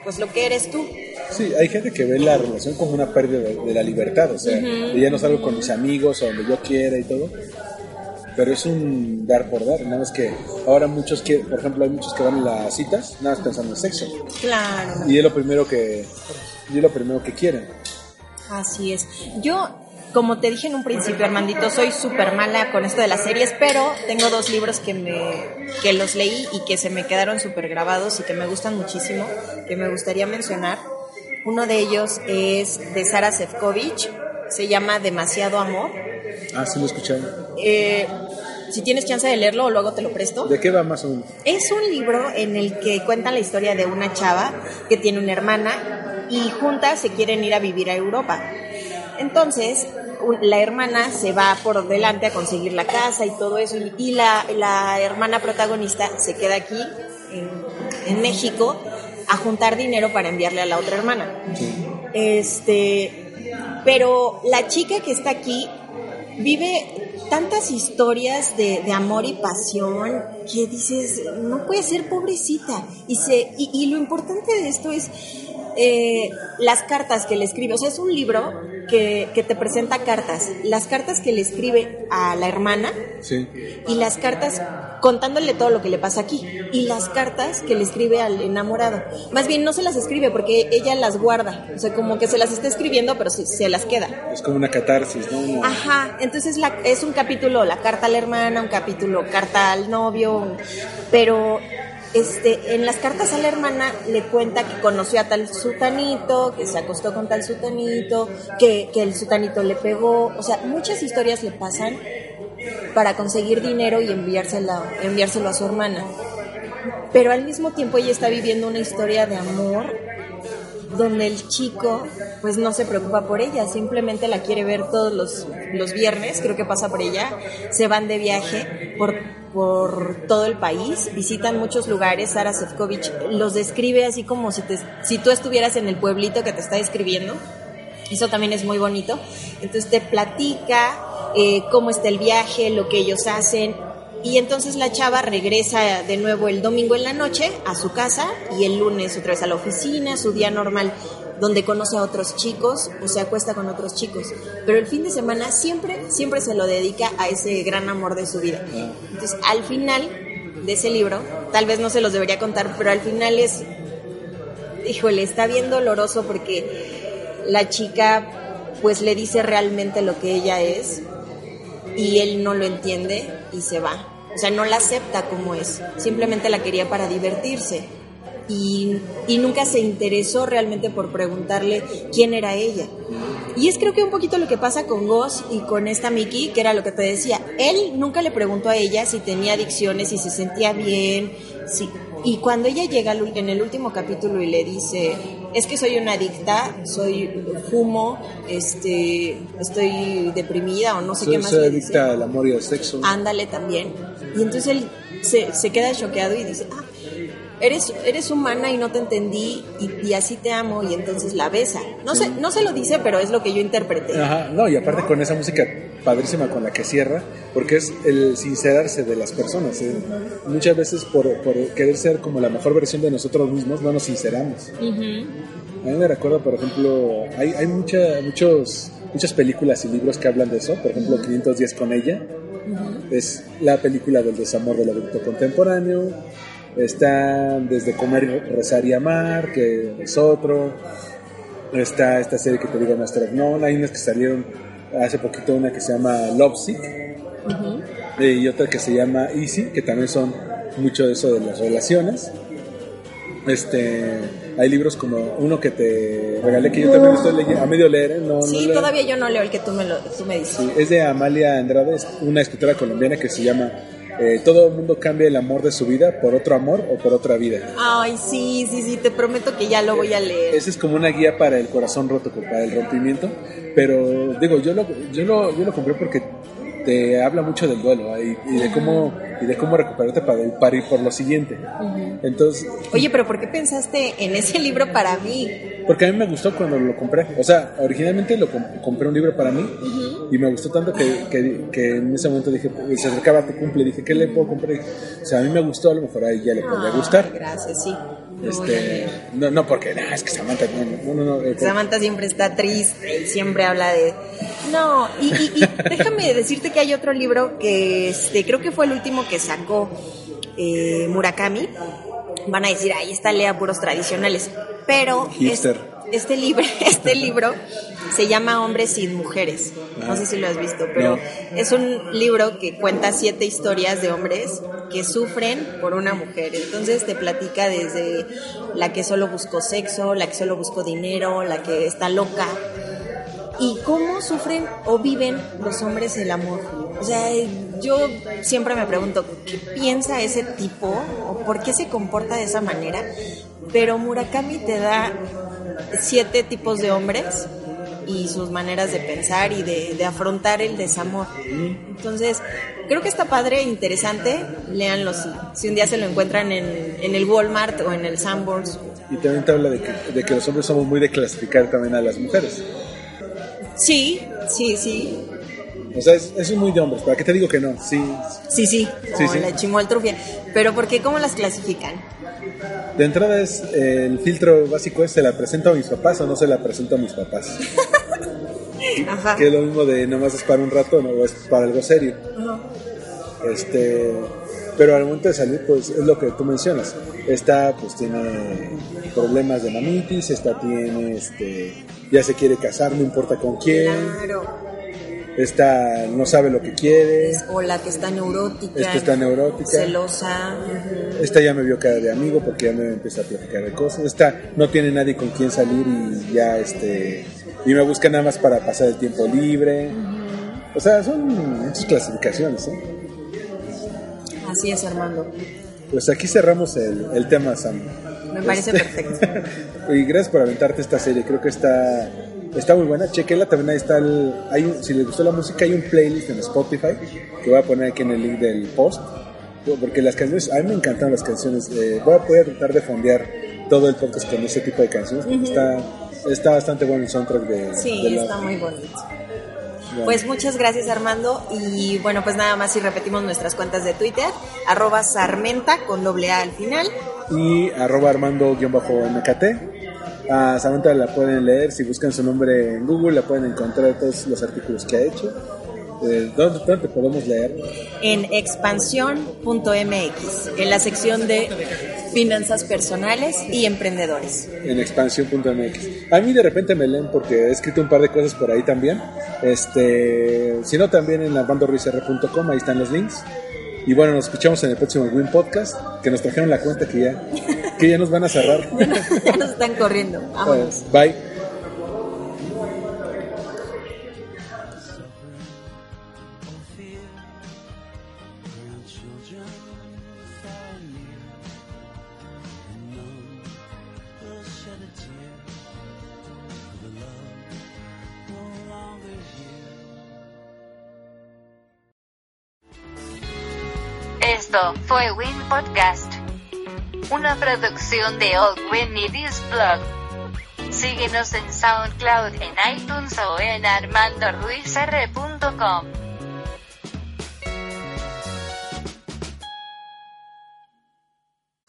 pues lo que eres tú. Sí, hay gente que ve la relación como una pérdida de, de la libertad, o sea, de ya no salgo con mis amigos o donde yo quiera y todo. Pero es un dar por dar, nada más que ahora muchos que, por ejemplo, hay muchos que van a las citas nada más pensando en sexo. Claro. Y es lo primero que y es lo primero que quieren. Así es. Yo, como te dije en un principio, Armandito, soy súper mala con esto de las series, pero tengo dos libros que, me, que los leí y que se me quedaron súper grabados y que me gustan muchísimo, que me gustaría mencionar. Uno de ellos es de Sara Sefcovic, se llama Demasiado Amor. Ah, sí lo he escuchado. Eh, si tienes chance de leerlo, luego te lo presto. ¿De qué va más o menos? Es un libro en el que cuentan la historia de una chava que tiene una hermana y juntas se quieren ir a vivir a Europa. Entonces, la hermana se va por delante a conseguir la casa y todo eso, y, y la, la hermana protagonista se queda aquí, en, en México, a juntar dinero para enviarle a la otra hermana. Este, pero la chica que está aquí vive tantas historias de, de amor y pasión que dices, no puede ser pobrecita. Y, se, y, y lo importante de esto es eh, las cartas que le escribe. O sea, es un libro que, que te presenta cartas. Las cartas que le escribe a la hermana Sí. y las cartas contándole todo lo que le pasa aquí y las cartas que le escribe al enamorado. Más bien no se las escribe porque ella las guarda, o sea, como que se las está escribiendo pero se, se las queda. Es como una catarsis, ¿no? Ajá, entonces la- es un capítulo la carta a la hermana, un capítulo carta al novio, pero este, en las cartas a la hermana le cuenta que conoció a tal sutanito, que se acostó con tal sutanito, que, que el sutanito le pegó, o sea, muchas historias le pasan para conseguir dinero y enviársela, enviárselo a su hermana. Pero al mismo tiempo ella está viviendo una historia de amor donde el chico pues no se preocupa por ella, simplemente la quiere ver todos los, los viernes, creo que pasa por ella, se van de viaje por, por todo el país, visitan muchos lugares, Sara Sefcovic los describe así como si, te, si tú estuvieras en el pueblito que te está describiendo, eso también es muy bonito, entonces te platica eh, cómo está el viaje, lo que ellos hacen, y entonces la chava regresa de nuevo el domingo en la noche a su casa y el lunes otra vez a la oficina, su día normal, donde conoce a otros chicos o se acuesta con otros chicos. Pero el fin de semana siempre, siempre se lo dedica a ese gran amor de su vida. Entonces, al final de ese libro, tal vez no se los debería contar, pero al final es, híjole, está bien doloroso porque la chica pues le dice realmente lo que ella es y él no lo entiende y se va. O sea, no la acepta como es. Simplemente la quería para divertirse. Y, y nunca se interesó realmente por preguntarle quién era ella. Y es creo que un poquito lo que pasa con Goss y con esta Mickey, que era lo que te decía. Él nunca le preguntó a ella si tenía adicciones, si se sentía bien. Si, y cuando ella llega en el último capítulo y le dice, es que soy una adicta, soy fumo, este, estoy deprimida o no sé Soy, qué más soy adicta al amor y al sexo. Ándale también. Y entonces él se, se queda choqueado y dice, ah, eres, eres humana y no te entendí y, y así te amo y entonces la besa. No, se, no se lo dice, pero es lo que yo interpreté. Ajá, no, y aparte con esa música padrísima con la que cierra, porque es el sincerarse de las personas. ¿eh? Muchas veces por, por querer ser como la mejor versión de nosotros mismos, no nos sinceramos. A mí me recuerda, por ejemplo, hay, hay mucha, muchos, muchas películas y libros que hablan de eso. Por ejemplo, 510 con ella. Es la película del desamor del adulto contemporáneo. Está desde Comer, Rezar y Amar, que es otro. Está esta serie que te digo, Master No. Hay unas que salieron hace poquito, una que se llama Love Sick. eh, y otra que se llama Easy, que también son mucho de eso de las relaciones. Este, hay libros como uno que te regalé que yo también estoy leyendo, a medio leer, ¿eh? no, Sí, leo. todavía yo no leo el que tú me, lo, tú me dices. Sí, es de Amalia Andrade, una escritora colombiana que se llama eh, Todo el mundo cambia el amor de su vida por otro amor o por otra vida. Ay, sí, sí, sí, te prometo que ya lo voy a leer. Esa es como una guía para el corazón roto, para el rompimiento. Pero digo, yo lo, yo lo, yo lo compré porque te habla mucho del duelo y, y de cómo y de cómo recuperarte para, ir por lo siguiente. Entonces, Oye, pero ¿por qué pensaste en ese libro para mí? porque a mí me gustó cuando lo compré. O sea, originalmente lo com- compré un libro para mí y me gustó tanto que, que, que en ese momento dije, se acercaba tu cumple, dije, ¿qué le puedo comprar? O sea, a mí me gustó, a lo mejor a ella le podría gustar. Gracias, sí. Este, no, no porque, nah, es que Samantha, no, no, no, no, eh, Samantha siempre está triste y siempre habla de... No, y, y- y déjame decirte que hay otro libro que este, creo que fue el último que sacó eh, Murakami. Van a decir, ahí está lea puros tradicionales. Pero es- Hipster. Este, libro, este libro se llama Hombres sin Mujeres. No sé si lo has visto, pero No. es un libro que cuenta siete historias de hombres que sufren por una mujer. Entonces te platica desde la que solo buscó sexo, la que solo buscó dinero, la que está loca. Y cómo sufren o viven los hombres el amor. O sea, yo siempre me pregunto, ¿qué piensa ese tipo? ¿O por qué se comporta de esa manera? Pero Murakami te da siete tipos de hombres y sus maneras de pensar y de, de afrontar el desamor. Entonces, creo que está padre, interesante. Léanlo si, si un día se lo encuentran en, en el Walmart o en el Sanborns. Y también te habla de que, de que los hombres somos muy de clasificar también a las mujeres. Sí, sí, sí. O sea, es, es muy de hombres. ¿Para qué te digo que no? Sí. Sí, sí, Sí, como sí. la chimoltrufia. Pero ¿por qué? ¿Cómo las clasifican? De entrada es eh, el filtro básico es se la presento a mis papás o no se la presento a mis papás. Ajá. que es lo mismo de nomás es para un rato, no o es para algo serio. Este, pero al momento de salir, pues es lo que tú mencionas. Esta, pues tiene problemas de mamitis, esta tiene, este, ya se quiere casar, no importa con quién. Claro. Esta no sabe lo que quiere. O la que está neurótica. Esta está neurótica. Celosa. Esta ya me vio cara de amigo porque ya me empieza a platicar de cosas. Esta no tiene nadie con quien salir y ya este y me busca nada más para pasar el tiempo libre. O sea, son muchas clasificaciones. ¿eh? Así es, Armando. Pues aquí cerramos el, el tema, Sam. Me parece Este- perfecto. y gracias por aventarte esta serie. Creo que está está muy buena. Chequenla. También ahí está el. Hay un- si les gustó la música, hay un playlist en Spotify que voy a poner aquí en el link del post. Porque las canciones, a mí me encantan las canciones. eh, voy, a, voy a tratar de fondear todo el podcast con ese tipo de canciones. está, está bastante bueno el soundtrack de. Sí, de la- está muy bonito. bueno. Pues muchas gracias Armando y bueno pues nada más si repetimos nuestras cuentas de Twitter, arroba Sarmenta con doble A al final. y arroba armando-mkt. A Samantha la pueden leer, si buscan su nombre en Google la pueden encontrar todos los artículos que ha hecho. Eh, ¿dónde, dónde podemos leer? en expansión.mx, en la sección de finanzas personales y emprendedores. En expansión.mx. A mí de repente me leen porque he escrito un par de cosas por ahí también. Este, si no, también en armandoruizr.com, ahí están los links. Y bueno, nos escuchamos en el próximo Win Podcast, que nos trajeron la cuenta que ya, que ya nos van a cerrar. ya nos están corriendo. Vámonos. Bye. longer here. Esto fue Win Podcast. Una producción de Old Win News Blog. Síguenos en SoundCloud, en iTunes o en armandoruizr.com.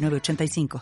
906985.